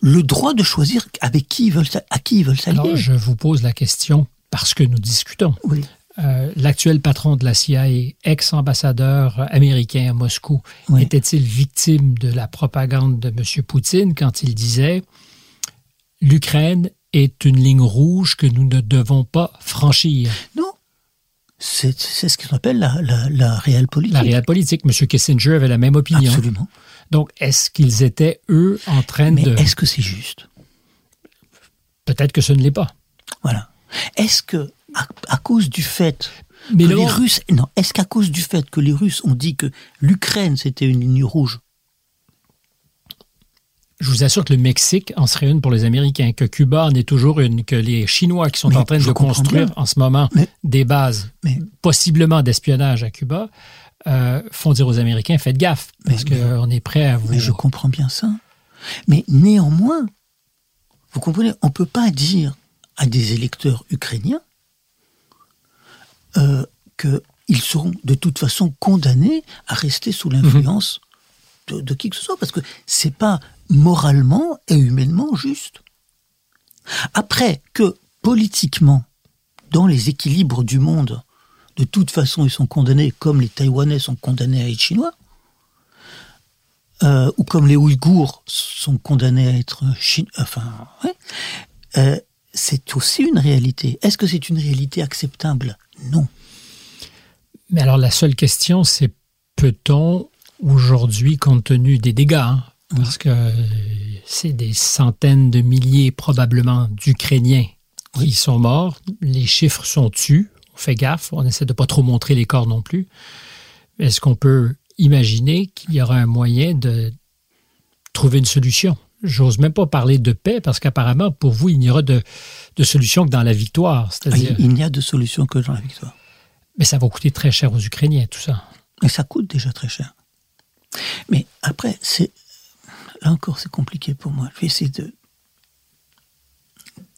le droit de choisir avec qui ils veulent, à qui ils veulent s'allier Alors, je vous pose la question parce que nous discutons. Oui. Euh, L'actuel patron de la CIA, ex-ambassadeur américain à Moscou, Oui. était-il victime de la propagande de M. Poutine quand il disait l'Ukraine est une ligne rouge que nous ne devons pas franchir? Non. C'est c'est ce qu'on appelle la, la, la réelle politique. La réelle politique, M. Kissinger avait la même opinion. Absolument. Donc, est-ce qu'ils étaient, eux, en train Mais de... est-ce que c'est juste? Peut-être que ce ne l'est pas. Voilà. Est-ce que, à, à cause du fait Mais que les Russes, non, est-ce qu'à cause du fait que les Russes ont dit que l'Ukraine c'était une ligne rouge, je vous assure que le Mexique en serait une pour les Américains, que Cuba en est toujours une, que les Chinois qui sont Mais en train de construire bien. en ce moment Mais- des bases, mais possiblement d'espionnage à Cuba, euh, font dire aux Américains, faites gaffe, parce qu'on est prêt à vous... Mais je comprends bien ça. Mais néanmoins, vous comprenez, on ne peut pas dire à des électeurs ukrainiens euh, qu'ils seront de toute façon condamnés à rester sous l'influence de, de qui que ce soit, parce que c'est pas moralement et humainement juste. Après que politiquement, dans les équilibres du monde, de toute façon, ils sont condamnés comme les Taïwanais sont condamnés à être chinois, euh, ou comme les Ouïghours sont condamnés à être chinois, enfin, ouais, euh, c'est aussi une réalité. Est-ce que c'est une réalité acceptable? Non. Mais alors, la seule question, c'est peut-on aujourd'hui, compte tenu des dégâts, hein, parce que euh, c'est des centaines de milliers probablement d'Ukrainiens qui sont morts, les chiffres sont tus, on fait gaffe, on essaie de pas trop montrer les corps non plus. Est-ce qu'on peut imaginer qu'il y aura un moyen de trouver une solution? J'ose même pas parler de paix parce qu'apparemment, pour vous, il n'y aura de, de solution que dans la victoire. C'est-à-dire, Il, il n'y a de solution que dans la victoire. mais ça va coûter très cher aux Ukrainiens, tout ça. Et ça coûte déjà très cher. Mais après, c'est là encore, c'est compliqué pour moi. Je vais essayer de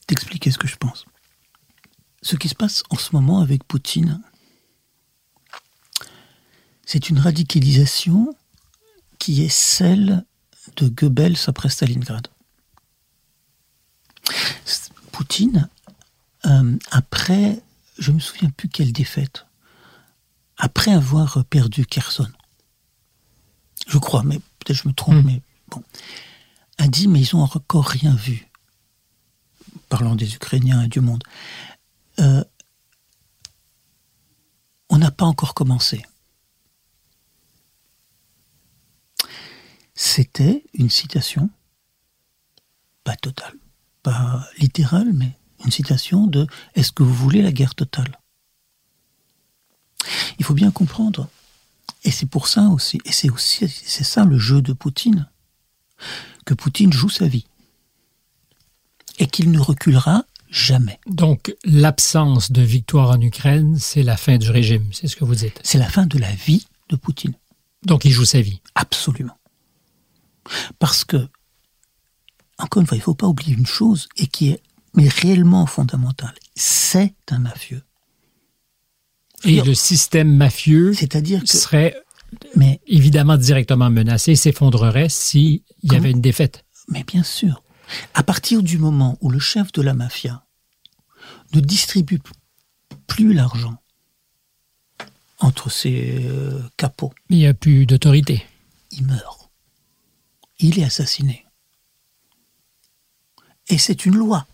d'expliquer ce que je pense. Ce qui se passe en ce moment avec Poutine, c'est une radicalisation qui est celle de Goebbels après Stalingrad. Poutine, euh, après, je me souviens plus quelle défaite, après avoir perdu Kherson, je crois, mais peut-être je me trompe, Mm. mais bon, a dit, mais ils n'ont encore rien vu. Parlant des Ukrainiens et du monde. Euh, on n'a pas encore commencé. C'était une citation, pas totale, pas littérale, mais une citation de Est-ce que vous voulez la guerre totale? Il faut bien comprendre, et c'est pour ça aussi, et c'est aussi, c'est ça le jeu de Poutine, que Poutine joue sa vie, et qu'il ne reculera jamais. Donc l'absence de victoire en Ukraine, c'est la fin du régime, c'est ce que vous dites. C'est la fin de la vie de Poutine. Donc il joue sa vie. Absolument. Parce que, encore une fois, il ne faut pas oublier une chose, et qui est mais réellement fondamentale, c'est un mafieux. Et le système mafieux C'est-à-dire que- serait Mais, évidemment directement menacé, s'effondrerait s'il y avait une défaite. mais bien sûr, à partir du moment où le chef de la mafia ne distribue plus l'argent entre ses euh, capots, Il n'y a plus d'autorité. il meurt. Il est assassiné. Et c'est une loi.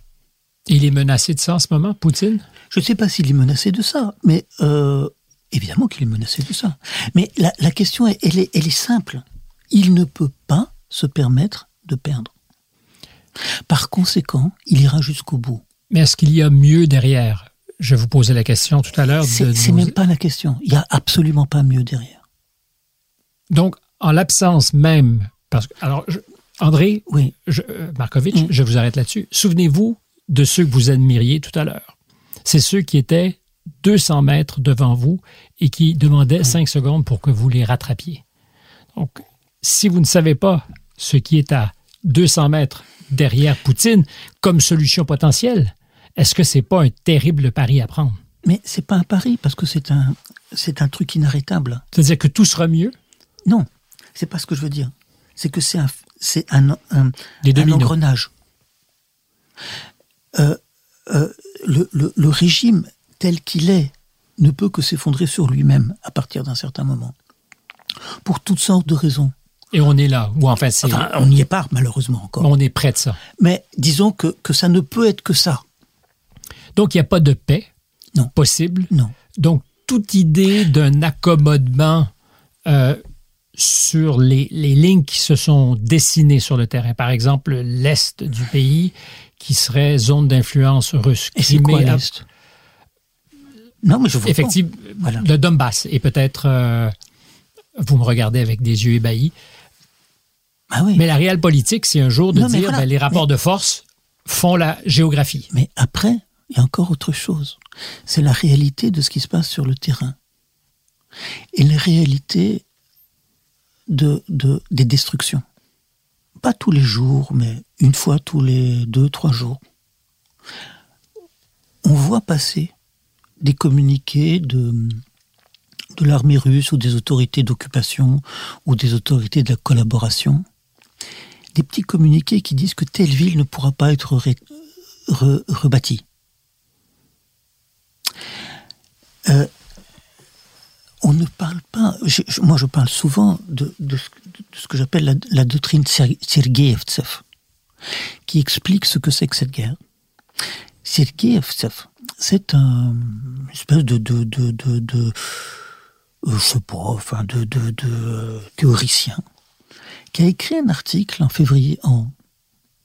Il est menacé de ça en ce moment, Poutine? Je ne sais pas s'il est menacé de ça, mais euh, évidemment qu'il est menacé de ça. Mais la, la question, est, elle, est, elle est simple. Il ne peut pas se permettre de perdre. Par conséquent, il ira jusqu'au bout. Mais est-ce qu'il y a mieux derrière? Je vous posais la question tout à l'heure. C'est nos- même pas la question. Il n'y a absolument pas mieux derrière. Donc, en l'absence même, parce que, alors, je- André Oui, je, euh, Markovitch, Mm. je vous arrête là-dessus. Souvenez-vous de ceux que vous admiriez tout à l'heure. C'est ceux qui étaient 200 mètres devant vous et qui demandaient 5 secondes pour que vous les rattrapiez. Donc, si vous ne savez pas ce qui est à 200 mètres derrière Poutine comme solution potentielle, est-ce que c'est pas un terrible pari à prendre? mais c'est pas un pari parce que c'est un, c'est un truc inarrêtable. C'est-à-dire que tout sera mieux? Non, c'est pas ce que je veux dire. C'est que c'est un, c'est un, engrenage. Euh, euh, le, le- le régime tel qu'il est ne peut que s'effondrer sur lui-même à partir d'un certain moment. Pour toutes sortes de raisons. Et on est là. Ou en fait, c'est, Enfin, on n'y est pas malheureusement encore. on est près de ça. Mais disons que, que ça ne peut être que ça. Donc, il n'y a pas de paix Non. possible. Non. Donc, toute idée d'un accommodement euh, sur les, les lignes qui se sont dessinées sur le terrain, par exemple l'Est du pays, qui serait zone d'influence russe. Et c'est quoi l'Est? Non, mais je vois Effectivement, Voilà. le Donbass. Et peut-être, euh, vous me regardez avec des yeux ébahis. Ah oui. mais la réelle politique, c'est un jour de Non, dire voilà. ben, les rapports de force font la géographie. Mais après, il y a encore autre chose. C'est la réalité de ce qui se passe sur le terrain. Et la réalité de, de, des destructions. Pas tous les jours, mais une fois tous les deux, trois jours. On voit passer des communiqués de, de l'armée russe ou des autorités d'occupation ou des autorités de la collaboration. Des petits communiqués qui disent que telle ville ne pourra pas être rebâtie. Euh, on ne parle pas, moi je parle souvent de, ce, que j'appelle la, doctrine Ser- Sergeevtsev, qui explique ce que c'est que cette guerre. Sergeevtsev, c'est un une espèce de, de, de, de, théoricien, qui a écrit un article en février, en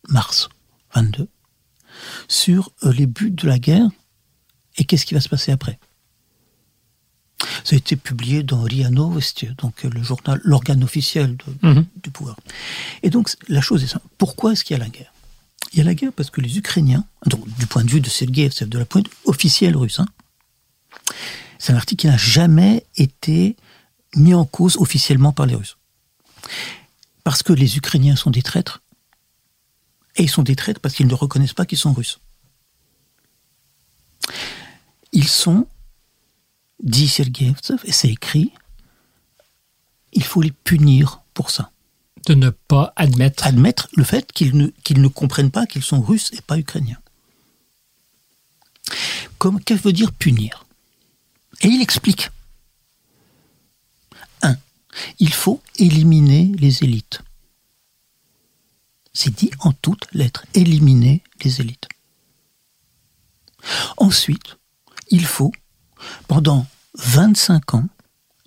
mars 22, sur euh, les buts de la guerre et qu'est-ce qui va se passer après. Ça a été publié dans RIA Novosti, donc euh, le journal, l'organe officiel de- Mhm. du pouvoir. Et donc la chose est simple. Pourquoi est-ce qu'il y a la guerre? Il y a la guerre parce que les Ukrainiens, donc du point de vue de c'est de la pointe officielle russe, hein, c'est un article qui n'a jamais été mis en cause officiellement par les Russes. Parce que les Ukrainiens sont des traîtres, et ils sont des traîtres parce qu'ils ne reconnaissent pas qu'ils sont russes. Ils sont, dit Sergeyevtsev, et c'est écrit, il faut les punir pour ça. De ne pas admettre Admettre le fait qu'ils ne, qu'ils ne comprennent pas qu'ils sont russes et pas ukrainiens. Comme, qu'est-ce que veut dire punir? Et il explique. Il faut éliminer les élites. C'est dit en toutes lettres, éliminer les élites. Ensuite, il faut, pendant 25 ans,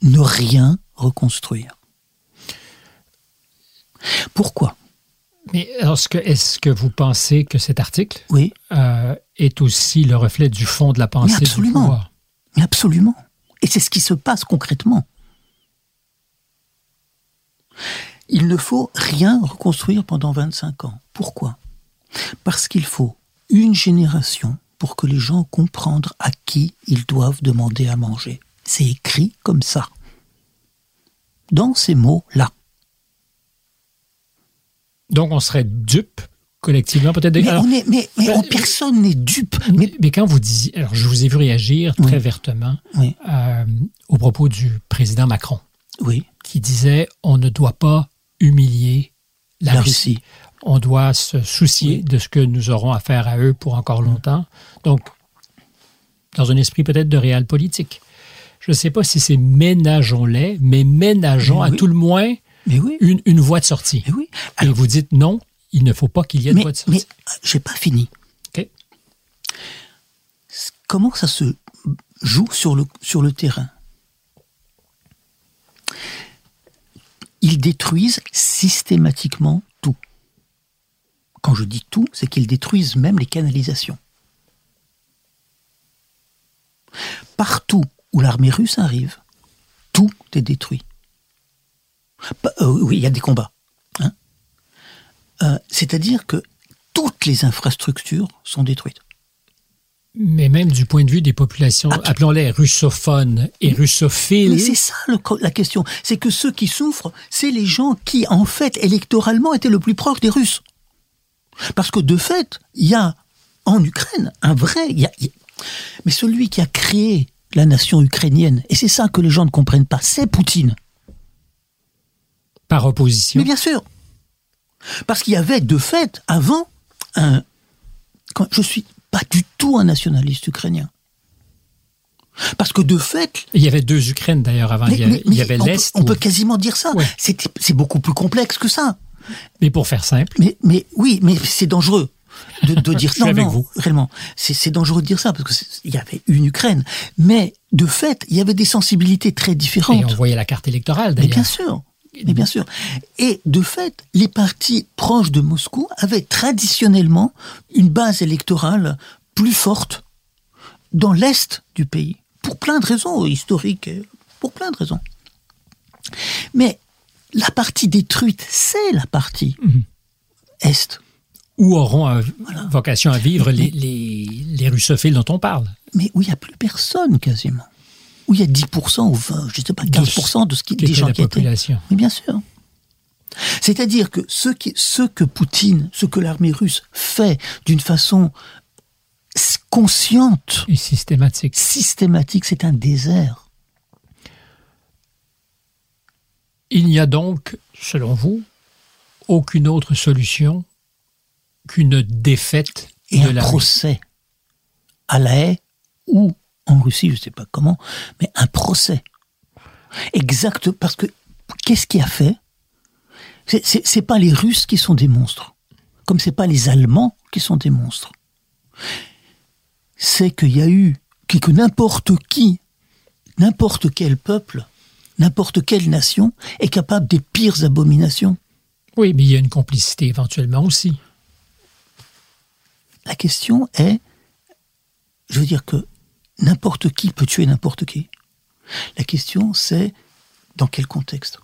ne rien reconstruire. Pourquoi? Mais est-ce que, est que vous pensez que cet article Oui, euh, est aussi le reflet du fond de la pensée Mais absolument. du pouvoir? mais absolument. Et c'est ce qui se passe concrètement. Il ne faut rien reconstruire pendant 25 ans. Pourquoi? Parce qu'il faut une génération pour que les gens comprennent à qui ils doivent demander à manger. C'est écrit comme ça. Dans ces mots-là. Donc, on serait dupe collectivement, peut-être. Mais, Alors, on est- mais- mais euh, on- personne n'est dupe. mais, Mais, mais quand vous disiez, alors je vous ai vu réagir très Oui. vertement oui, euh, au propos du président Macron, oui, qui disait on ne doit pas humilier la, la Russie. Russie. On doit se soucier Oui. de ce que nous aurons à faire à eux pour encore longtemps. Donc, dans un esprit peut-être de réel politique. Je ne sais pas si c'est ménageons-les, mais ménageons Mais à tout le moins Mais oui, une, une voie de sortie. mais oui. Et vous dites non, il ne faut pas qu'il y ait de voie de sortie. mais euh, j'ai pas fini. Comment ça se joue sur le, sur le terrain? Ils détruisent systématiquement tout. Quand je dis tout, c'est qu'ils détruisent même les canalisations. Partout où l'armée russe arrive, tout est détruit. Pas- euh, oui, il y a des combats. hein. Euh, C'est-à-dire que toutes les infrastructures sont détruites. Mais même du point de vue des populations, Ah, appelons-les russophones et russophiles, Mais c'est ça le la question. C'est que ceux qui souffrent, c'est les gens qui, en fait, électoralement, étaient le plus proche des Russes. Parce que de fait, il y a en Ukraine un vrai. y a- il y a- Mais celui qui a créé la nation ukrainienne, et c'est ça que les gens ne comprennent pas, c'est Poutine. par opposition. Mais bien sûr. Parce qu'il y avait de fait, avant, un. Quand je suis pas du tout un nationaliste ukrainien. Parce que de fait, Il y avait deux Ukraines d'ailleurs avant. mais- il y avait, mais- il y mais avait on, peut, l'Est. on peut quasiment dire ça. Ouais. C'est c'est beaucoup plus complexe que ça. Mais pour faire simple, Mais, mais oui, mais c'est dangereux de, de dire avec non, vous. Réellement, c'est c'est dangereux de dire ça parce que il y avait une Ukraine, mais de fait, il y avait des sensibilités très et différentes. on voyait la carte électorale Mais d'ailleurs. bien sûr, mais bien sûr. Et de fait, les partis proches de Moscou avaient traditionnellement une base électorale plus forte dans l'est du pays, pour plein de raisons historiques, pour plein de raisons. Mais la partie détruite, c'est la partie Mhm. est. Où auront vocation à vivre les, les, les russophiles dont on parle. mais où il n'y a plus personne quasiment. Où il y a 10% ou 20, je ne sais pas, 15% de ce qui, des gens la qui étaient. population. Mais bien sûr. C'est-à-dire que ce, qui, ce que Poutine, ce que l'armée russe fait d'une façon consciente, Et systématique. systématique, c'est un désert. Il n'y a donc, selon vous, aucune autre solution qu'une défaite Et de un procès à la haie ou en Russie, je ne sais pas comment, mais un procès. Exact, parce que qu'est-ce qui a fait? C'est- pas les Russes qui sont des monstres, comme c'est pas les Allemands qui sont des monstres. C'est qu'il y a eu que que n'importe qui, n'importe quel peuple, n'importe quelle nation est capable des pires abominations. Oui, mais il y a une complicité éventuellement aussi. La question est, je veux dire que n'importe qui peut tuer n'importe qui. La question c'est dans quel contexte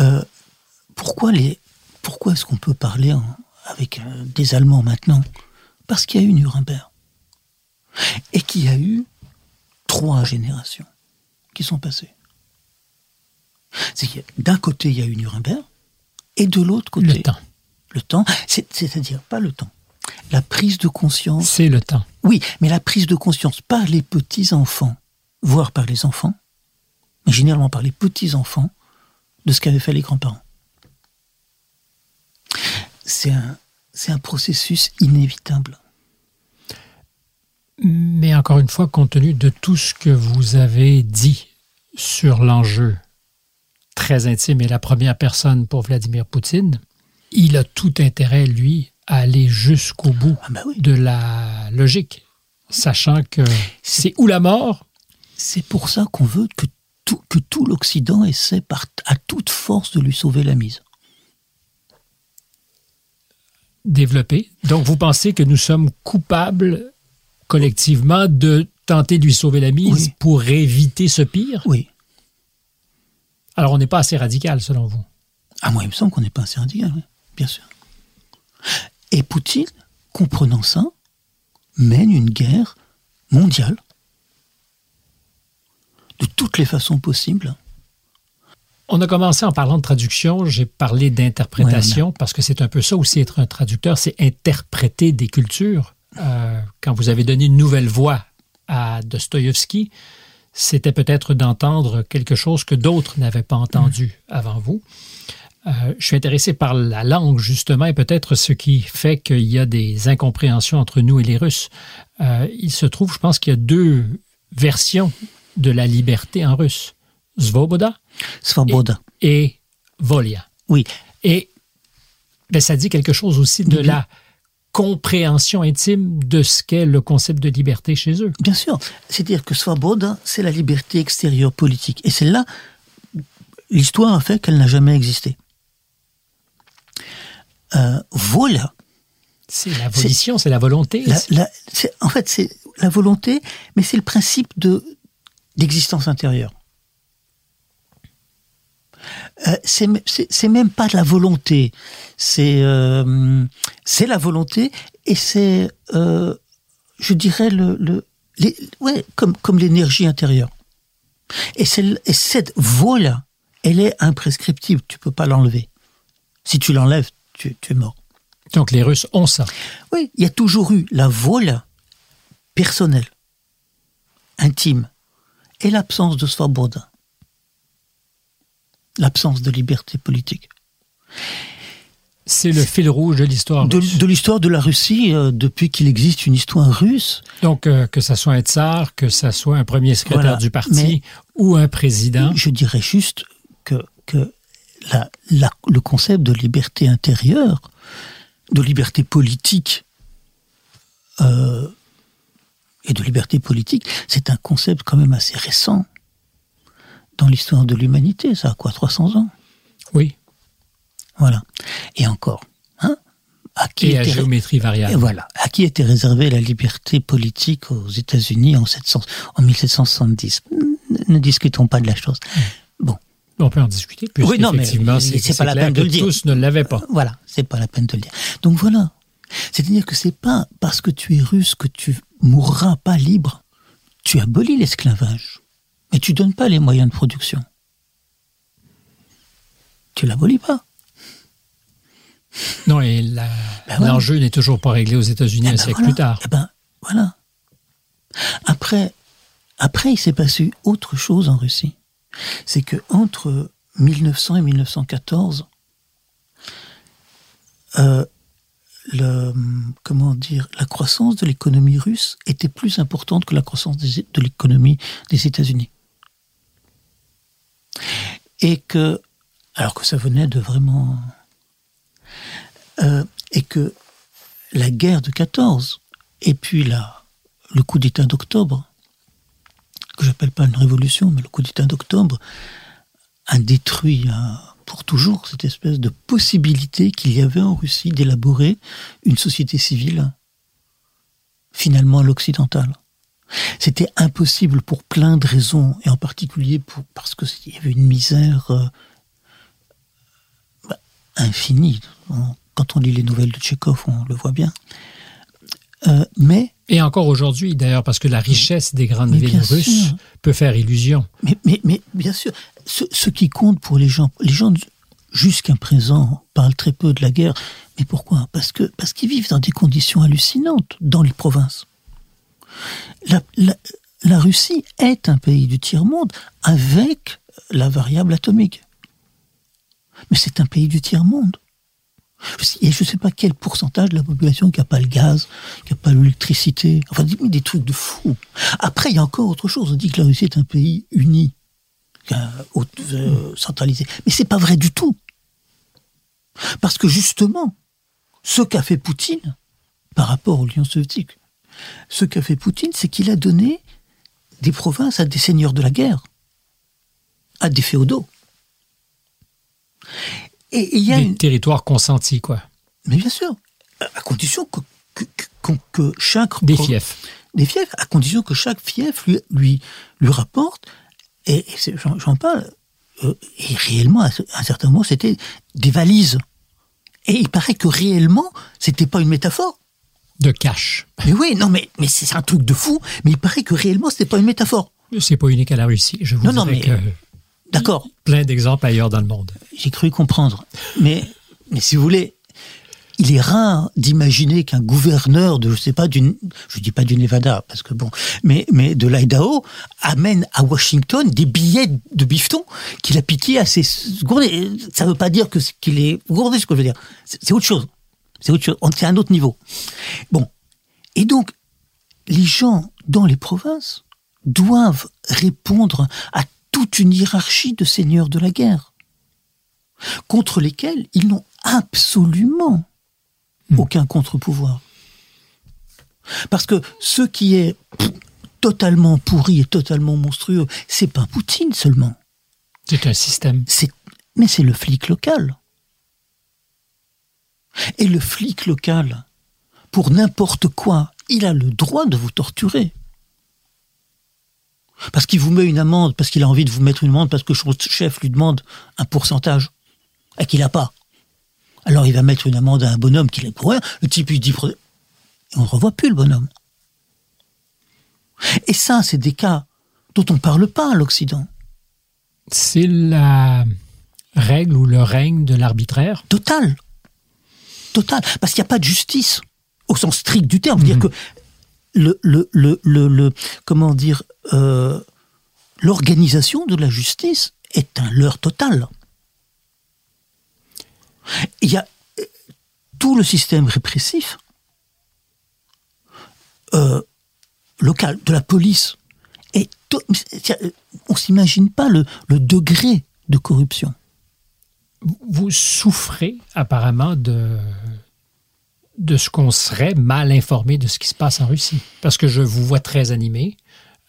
Euh, Pourquoi les Pourquoi est-ce qu'on peut parler en- avec euh, des Allemands maintenant Parce qu'il y a eu Nuremberg et qu'il y a eu trois générations qui sont passées. C'est d'un côté il y a eu Nuremberg et de l'autre côté Le temps. le temps, c'est- c'est-à-dire pas le temps. La prise de conscience, C'est le temps. oui, mais la prise de conscience par les petits-enfants, voire par les enfants, mais généralement par les petits-enfants, de ce qu'avaient fait les grands-parents. C'est un, c'est un processus inévitable. Mais encore une fois, compte tenu de tout ce que vous avez dit sur l'enjeu très intime et la première personne pour Vladimir Poutine, il a tout intérêt, lui, à aller jusqu'au bout Ah ben oui. de la logique, sachant que c'est ou la mort, C'est pour ça qu'on veut que tout, que tout l'Occident essaie par, à toute force de lui sauver la mise. développé. Donc, vous pensez que nous sommes coupables collectivement de tenter de lui sauver la mise Oui. pour éviter ce pire? Oui. Alors, on n'est pas assez radical, selon vous? Ah, moi, il me semble qu'on n'est pas assez radical, oui, bien sûr. Et Poutine, comprenant ça, mène une guerre mondiale de toutes les façons possibles. On a commencé en parlant de traduction, j'ai parlé d'interprétation, parce que c'est un peu ça aussi être un traducteur, c'est interpréter des cultures. Euh, quand vous avez donné une nouvelle voix à Dostoïevski, c'était peut-être d'entendre quelque chose que d'autres n'avaient pas entendu avant vous. Euh, je suis intéressé par la langue, justement, et peut-être ce qui fait qu'il y a des incompréhensions entre nous et les Russes. Euh, il se trouve, je pense qu'il y a deux versions de la liberté en russe. Svoboda Svoboda. et Volia. Oui, Et ben, ça dit quelque chose aussi de Mhm. la compréhension intime de ce qu'est le concept de liberté chez eux. bien sûr. C'est-à-dire que Svoboda, c'est la liberté extérieure politique. Et c'est là, l'histoire a fait qu'elle n'a jamais existé. Euh, voilà. C'est la volition, c'est la volonté. La- la- c'est- en fait, c'est la volonté, mais c'est le principe de d'existence intérieure. Euh, c'est même pas de la volonté, c'est euh, c'est la volonté et c'est, euh, je dirais le, le les- ouais comme comme l'énergie intérieure. Et, et cette voie-là, elle est imprescriptible, tu peux pas l'enlever. Si tu l'enlèves, tu, tu es mort. Donc les Russes ont ça. Oui, il y a toujours eu la vola personnelle, intime, et l'absence de svoboda. L'absence de liberté politique. C'est le fil rouge de l'histoire De, russe. de l'histoire de la Russie, euh, depuis qu'il existe une histoire russe, Donc euh, que ça soit un tsar, que ça soit un premier secrétaire Voilà. du parti ou un président. je dirais juste que, que la- la- le concept de liberté intérieure, de liberté politique, euh, et de liberté politique, c'est un concept quand même assez récent dans l'histoire de l'humanité. Ça a quoi, 300 ans Oui. Voilà. Et encore, hein à qui Et à était- géométrie et variable. voilà. À qui était réservée la liberté politique aux États-Unis en, 700 en 1770 Ne- Ne discutons pas de la chose. Bon, On peut en discuter, Oui, non, mais effectivement, c'est- pas la peine de le dire. tous ne l'avaient pas. Voilà, c'est pas la peine de le dire. Donc voilà. C'est-à-dire que c'est pas parce que tu es russe que tu mourras pas libre. Tu abolis l'esclavage, mais tu donnes pas les moyens de production. Tu l'abolis pas. Non, et Ben l'enjeu n'est toujours pas réglé aux États-Unis Eh un ben siècle voilà. plus tard. Eh ben voilà. Après, après, il s'est passé autre chose en Russie. C'est que entre 1900 et 1914, euh, comment dire, la croissance de l'économie russe était plus importante que la croissance de l'économie des États-Unis. Et que, alors que ça venait de vraiment, euh, et que la guerre de 14 et puis le coup d'État d'octobre, que j'appelle pas une révolution, mais le coup d'État d'octobre, a détruit pour toujours cette espèce de possibilité qu'il y avait en Russie d'élaborer une société civile finalement à l'occidentale. C'était impossible pour plein de raisons, et en particulier parce qu'il y avait une misère euh, bah, infinie. Quand on lit les nouvelles de Tchékov, on le voit bien. Euh, mais, Et encore aujourd'hui, d'ailleurs, parce que la richesse des grandes Mais villes russes sûr. peut faire illusion. mais, mais, mais bien sûr, ce, ce qui compte pour les gens, les gens jusqu'à présent parlent très peu de la guerre. Mais pourquoi? Parce que parce qu'ils vivent dans des conditions hallucinantes dans les provinces. La, la, la Russie est un pays du tiers-monde avec la variable atomique. Mais c'est un pays du tiers-monde. Et je ne sais pas quel pourcentage de la population qui n'a pas le gaz, qui n'a pas l'électricité. Enfin, des, des trucs de fou. Après, il y a encore autre chose. On dit que la Russie est un pays uni. euh, centralisé. Mais c'est pas vrai du tout. Parce que justement, ce qu'a fait Poutine par rapport aux liens soviétiques, ce qu'a fait Poutine, c'est qu'il a donné des provinces à des seigneurs de la guerre, à des féodaux. Et il y a des territoires consentis, quoi. Mais bien sûr, à condition que, que, chaque des fiefs, des fiefs, à condition que chaque fief lui lui, lui rapporte. Et, j'en parle. Euh, et réellement, à un certain moment, c'était des valises. Et il paraît que réellement, c'était pas une métaphore. De cash. Mais oui, non, mais, mais c'est un truc de fou. Mais il paraît que réellement, c'était pas une métaphore. C'est pas unique à la Russie. Je vous non, non, mais, D'accord. Plein d'exemples ailleurs dans le monde. J'ai cru comprendre. Mais, mais si vous voulez, il est rare d'imaginer qu'un gouverneur de, je sais pas, d'une, je dis pas du Nevada, parce que bon, mais, mais de l'Idaho, amène à Washington des billets de bifton qu'il a piqués à ses gourdés. Ça veut pas dire que qu'il est gourdé, ce que je veux dire. C'est autre chose. C'est autre chose. C'est un autre niveau. Bon. Et donc, les gens dans les provinces doivent répondre à toute une hiérarchie de seigneurs de la guerre, contre lesquels ils n'ont absolument hmm. aucun contre-pouvoir. Parce que ce qui est totalement pourri et totalement monstrueux, c'est pas Poutine seulement. C'est un système. mais c'est le flic local. Et le flic local, pour n'importe quoi, il a le droit de vous torturer. Parce qu'il vous met une amende, parce qu'il a envie de vous mettre une amende, parce que son chef lui demande un pourcentage, et qu'il n'a pas. Alors il va mettre une amende à un bonhomme qui est pour rien. Le type lui dit, et on ne revoit plus le bonhomme. Et ça, c'est des cas dont on ne parle pas à l'Occident. C'est la règle ou le règne de l'arbitraire? Total. Total. Parce qu'il n'y a pas de justice, au sens strict du terme. dire mhm. que le, le, le, le, comment dire, euh, l'organisation de la justice est un leurre total. Il y a tout le système répressif euh, local de la police. Et on s'imagine pas le, le degré de corruption. Vous souffrez apparemment de de ce qu'on serait mal informé de ce qui se passe en Russie. Parce que je vous vois très animé.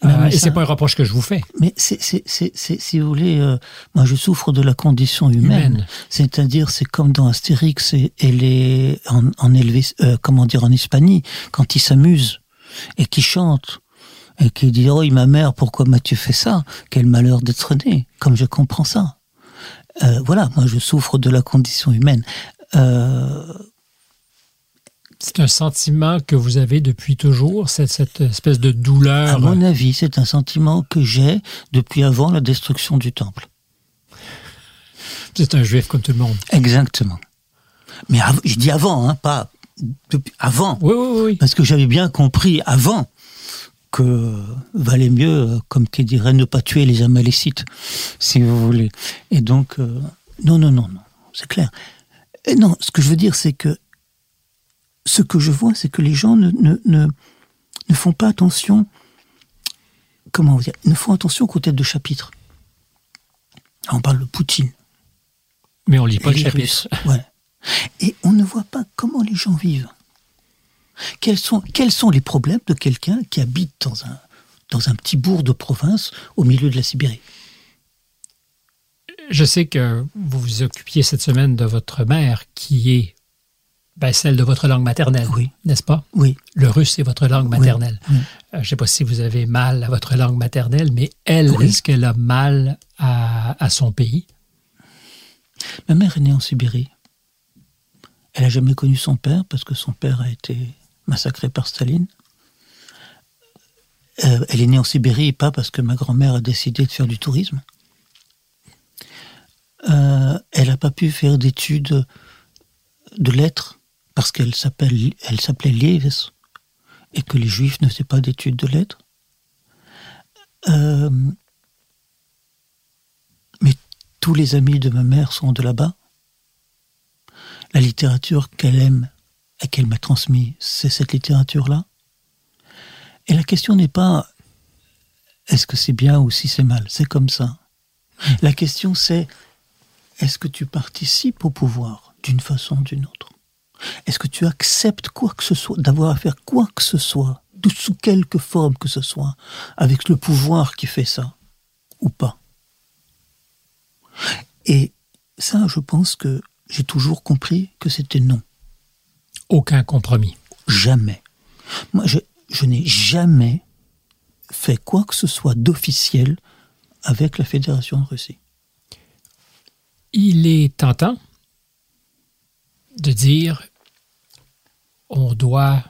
Euh, et c'est pas un reproche que je vous fais. Mais c'est, si vous voulez, euh, moi je souffre de la condition humaine. C'est-à-dire, c'est comme dans Astérix et, les en, en euh, comment dire, en Hispanie, quand ils s'amusent et qu'ils chantent et qu'ils disent oh ma mère, pourquoi m'as-tu fait ça? Quel malheur d'être né. Comme je comprends ça. Euh, voilà, moi je souffre de la condition humaine. Euh, c'est un sentiment que vous avez depuis toujours, cette, cette espèce de douleur? À mon avis, c'est un sentiment que j'ai depuis avant la destruction du temple. C'est un juif comme tout le monde. Exactement. Mais je dis avant, hein, pas depuis, avant. Oui, oui, oui. Parce que j'avais bien compris avant que valait mieux, comme qui dirait, ne pas tuer les Amalécites, si vous voulez. Et donc, euh, non, non, non, non, c'est clair. Et non, ce que je veux dire, c'est que ce que je vois, c'est que les gens ne, ne, ne, font pas attention, comment dire, ne font attention qu'aux têtes de chapitre. On parle de Poutine. Mais on lit pas le chapitre. Et on ne voit pas comment les gens vivent. Quels sont, quels sont les problèmes de quelqu'un qui habite dans un, dans un petit bourg de province au milieu de la Sibérie? Je sais que vous vous occupiez cette semaine de votre mère qui est ben, celle de votre langue maternelle, oui. n'est-ce pas? Oui. Le russe est votre langue maternelle. Euh, je ne sais pas si vous avez mal à votre langue maternelle, mais elle, est-ce qu'elle a mal à, son pays? Ma mère est née en Sibérie. Elle n'a jamais connu son père parce que son père a été massacré par Staline. Euh, elle est née en Sibérie pas parce que ma grand-mère a décidé de faire du tourisme. Euh, elle n'a pas pu faire d'études de lettres parce qu'elle s'appelle, elle s'appelait Lieves et que les Juifs ne faisaient pas d'études de lettres. Euh, mais tous les amis de ma mère sont de là-bas. La littérature qu'elle aime et qu'elle m'a transmise, c'est cette littérature-là. Et la question n'est pas est-ce que c'est bien ou si c'est mal, c'est comme ça. La question c'est, est-ce que tu participes au pouvoir d'une façon ou d'une autre? Est-ce que tu acceptes quoi que ce soit, d'avoir à faire quoi que ce soit, de sous quelque forme que ce soit, avec le pouvoir qui fait ça, ou pas? Et ça, je pense que j'ai toujours compris que c'était non. Aucun compromis. Jamais. Moi, je, je n'ai jamais fait quoi que ce soit d'officiel avec la Fédération de Russie. Il est tentant de dire on doit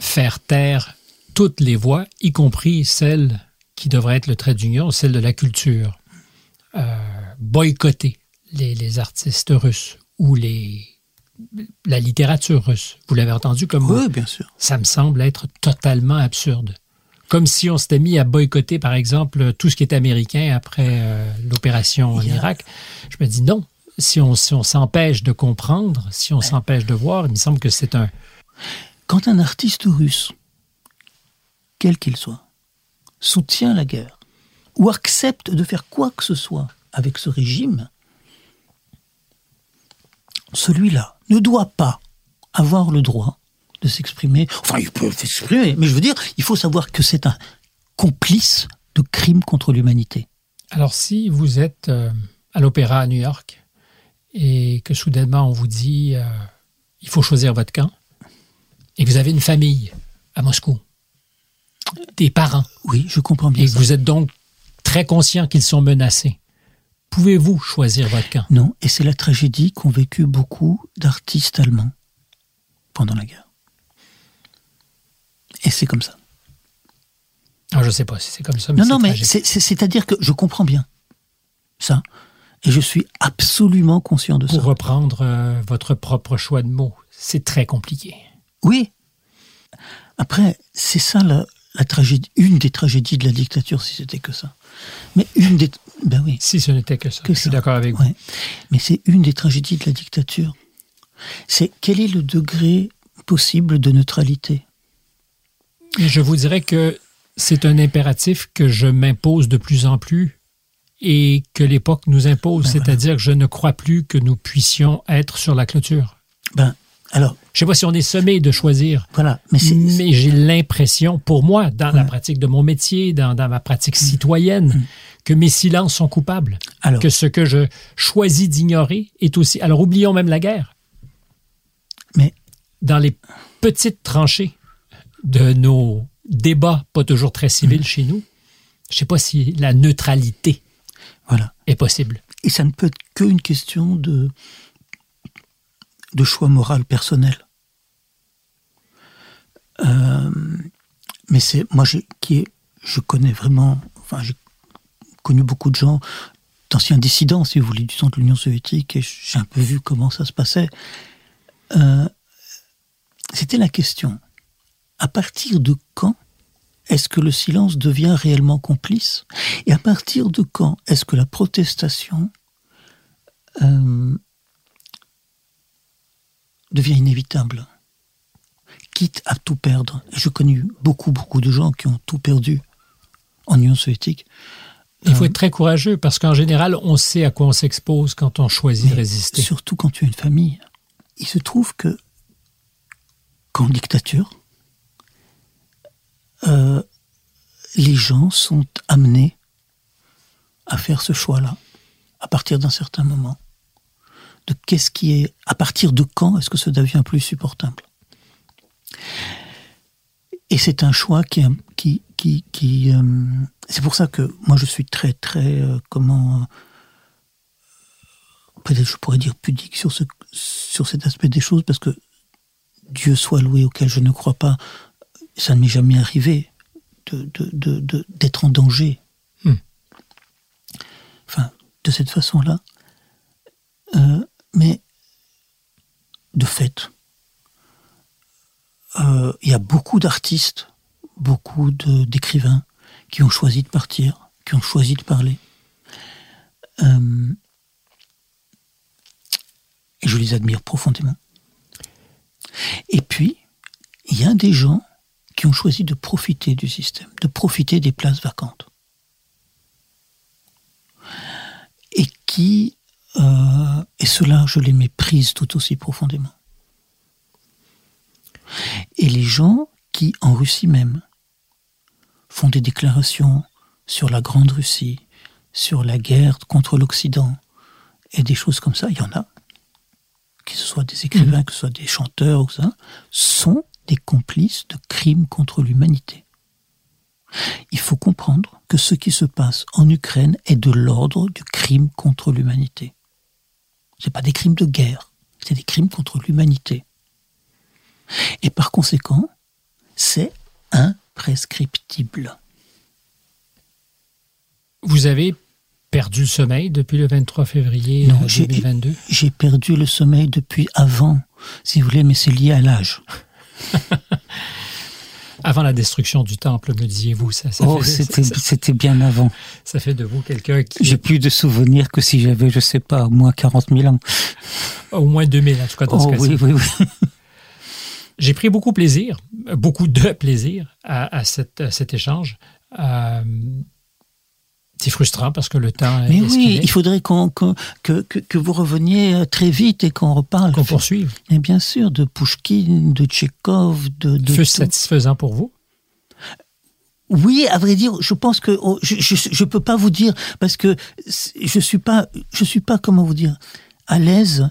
faire taire toutes les voix, y compris celles qui devraient être le trait d'union, celle de la culture. Euh, boycotter les, les, artistes russes ou les, la littérature russe. Vous l'avez entendu comme Oui, bien sûr. Ça me semble être totalement absurde. Comme si on s'était mis à boycotter, par exemple, tout ce qui est américain après euh, l'opération en. Irak. Je me dis non. Si on si on s'empêche de comprendre, si on s'empêche de voir, il me semble que c'est un. Quand un artiste russe, quel qu'il soit, soutient la guerre, ou accepte de faire quoi que ce soit avec ce régime, celui-là ne doit pas avoir le droit de s'exprimer. Enfin, il peut s'exprimer, mais je veux dire, il faut savoir que c'est un complice de crimes contre l'humanité. Alors, si vous êtes euh, à l'opéra à New York et que soudainement on vous dit euh, il faut choisir votre camp et que vous avez une famille à Moscou, des parents, Oui, je comprends bien et que vous êtes donc très conscient qu'ils sont menacés, pouvez-vous choisir votre camp? Non, et c'est la tragédie qu'ont vécu beaucoup d'artistes allemands pendant la guerre. Et c'est comme ça. ah, Je ne sais pas si c'est comme ça. Mais Non, non, mais c'est-à-dire que je comprends bien ça. Et je suis absolument conscient de ça. Pour reprendre euh, votre propre choix de mots, c'est très compliqué. Oui. Après, c'est ça la, la tragédie, une des tragédies de la dictature, si c'était que ça. Mais une des. Ben oui. Si ce n'était que ça. Que je suis d'accord avec vous. Ouais. Mais c'est une des tragédies de la dictature. C'est quel est le degré possible de neutralité? Je vous dirais que c'est un impératif que je m'impose de plus en plus et que l'époque nous impose, Ben c'est-à-dire que je ne crois plus que nous puissions être sur la clôture. Ben, alors, Je sais pas si on est sommé de choisir, voilà. Mais c'est. mais j'ai l'impression, pour moi, dans la pratique de mon métier, dans, dans ma pratique citoyenne, que mes silences sont coupables, Alors, que ce que je choisis d'ignorer est aussi... Alors oublions même la guerre. mais dans les petites tranchées de nos débats, pas toujours très civils chez nous, je ne sais pas si la neutralité voilà. est possible. Et ça ne peut être qu'une question de, de choix moral personnel. Euh, mais c'est moi j'ai- qui est, je connais vraiment, enfin j'ai connu beaucoup de gens d'anciens dissidents, si vous voulez, du temps de l'Union soviétique, et j'ai un peu vu comment ça se passait. Euh, C'était la question. À partir de quand est-ce que le silence devient réellement complice? Et à partir de quand est-ce que la protestation euh, devient inévitable? Quitte à tout perdre. Je connais beaucoup, beaucoup de gens qui ont tout perdu en Union soviétique. Il faut Euh, être très courageux parce qu'en général, on sait à quoi on s'expose quand on choisit de résister. Surtout quand tu as une famille. Il se trouve que, qu'en dictature, euh, les gens sont amenés à faire ce choix-là, à partir d'un certain moment. De qu'est-ce qui est. À partir de quand est-ce que ça devient plus supportable? Et c'est un choix qui. qui, qui, euh, c'est pour ça que moi je suis très, très. euh, comment peut-être je pourrais dire pudique sur cet aspect des choses, parce que Dieu soit loué auquel je ne crois pas, ça ne m'est jamais arrivé de, de, de, de- d'être en danger. Hmm. Enfin, de cette façon-là. Euh, mais, de fait, euh, il y a beaucoup d'artistes, beaucoup d'écrivains qui ont choisi de partir, qui ont choisi de parler. Euh, et je les admire profondément. Et puis, il y a des gens qui ont choisi de profiter du système, de profiter des places vacantes. et qui, euh, et cela, je les méprise tout aussi profondément. Et les gens qui, en Russie même, font des déclarations sur la Grande Russie, sur la guerre contre l'Occident, et des choses comme ça, il y en a, que ce soit des écrivains, mmh. que ce soit des chanteurs, ou ça, sont des complices de crimes contre l'humanité. Il faut comprendre que ce qui se passe en Ukraine est de l'ordre du crime contre l'humanité. Ce pas des crimes de guerre, c'est des crimes contre l'humanité. Et par conséquent, c'est imprescriptible. Vous avez perdu le sommeil depuis le 23 février 2022 J'ai perdu le sommeil depuis avant, si vous voulez, mais c'est lié à l'âge. avant la destruction du temple, me disiez-vous ça, Oh, c'était bien avant. Ça fait de vous quelqu'un qui... J'ai plus de souvenirs que si j'avais, je sais pas, au moins 40 000 ans. Au moins 2000, en tout cas, dans ce oh, cas-ci. Oui, oui, oui. J'ai pris beaucoup plaisir, beaucoup de plaisir à, cet échange. Euh, c'est frustrant parce que le temps Mais oui, il faudrait qu'on, que, que, vous reveniez euh, très vite et qu'on reparle. Qu'on poursuive. Et bien sûr, de Pushkin, de Tchekhov, de. de Fut satisfaisant pour vous? Oui, à vrai dire, je pense que oh, je, je, peux pas vous dire parce que je suis pas, je suis pas comment vous dire, à l'aise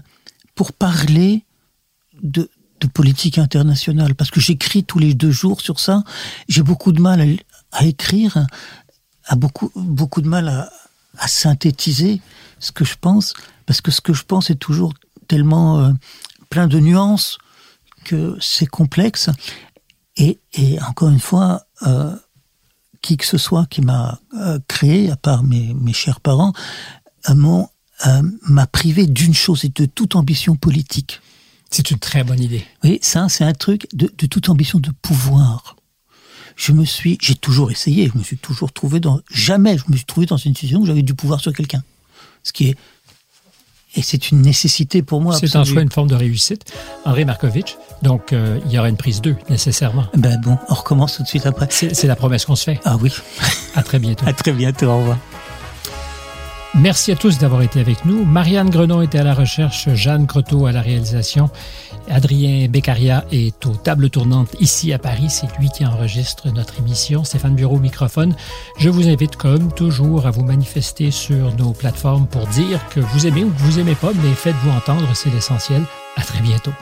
pour parler de, de politique internationale parce que j'écris tous les deux jours sur ça. J'ai beaucoup de mal à, à écrire a beaucoup, beaucoup de mal à, à, synthétiser ce que je pense, parce que ce que je pense est toujours tellement euh, plein de nuances que c'est complexe. Et, et, encore une fois, euh, qui que ce soit qui m'a euh, créé, à part mes, mes chers parents, m'a privé d'une chose et de toute ambition politique. C'est une très bonne idée. Oui, ça, c'est un truc de, de toute ambition de pouvoir je me suis, j'ai toujours essayé, je me suis toujours trouvé dans, jamais je me suis trouvé dans une situation où j'avais du pouvoir sur quelqu'un. Ce qui est, et c'est une nécessité pour moi. C'est en soi une forme de réussite. André Markovitch, donc euh, il y aura une prise 2, nécessairement. Ben bon, on recommence tout de suite après. C'est la promesse qu'on se fait. Ah oui. À très bientôt. à très bientôt, au revoir. Merci à tous d'avoir été avec nous. Marianne Grenon était à la recherche, Jeanne Croteau à la réalisation. Adrien Beccaria est aux tables tournantes ici à Paris. C'est lui qui enregistre notre émission. Stéphane Bureau microphone. Je vous invite comme toujours à vous manifester sur nos plateformes pour dire que vous aimez ou que vous aimez pas, mais faites-vous entendre, c'est l'essentiel. À très bientôt.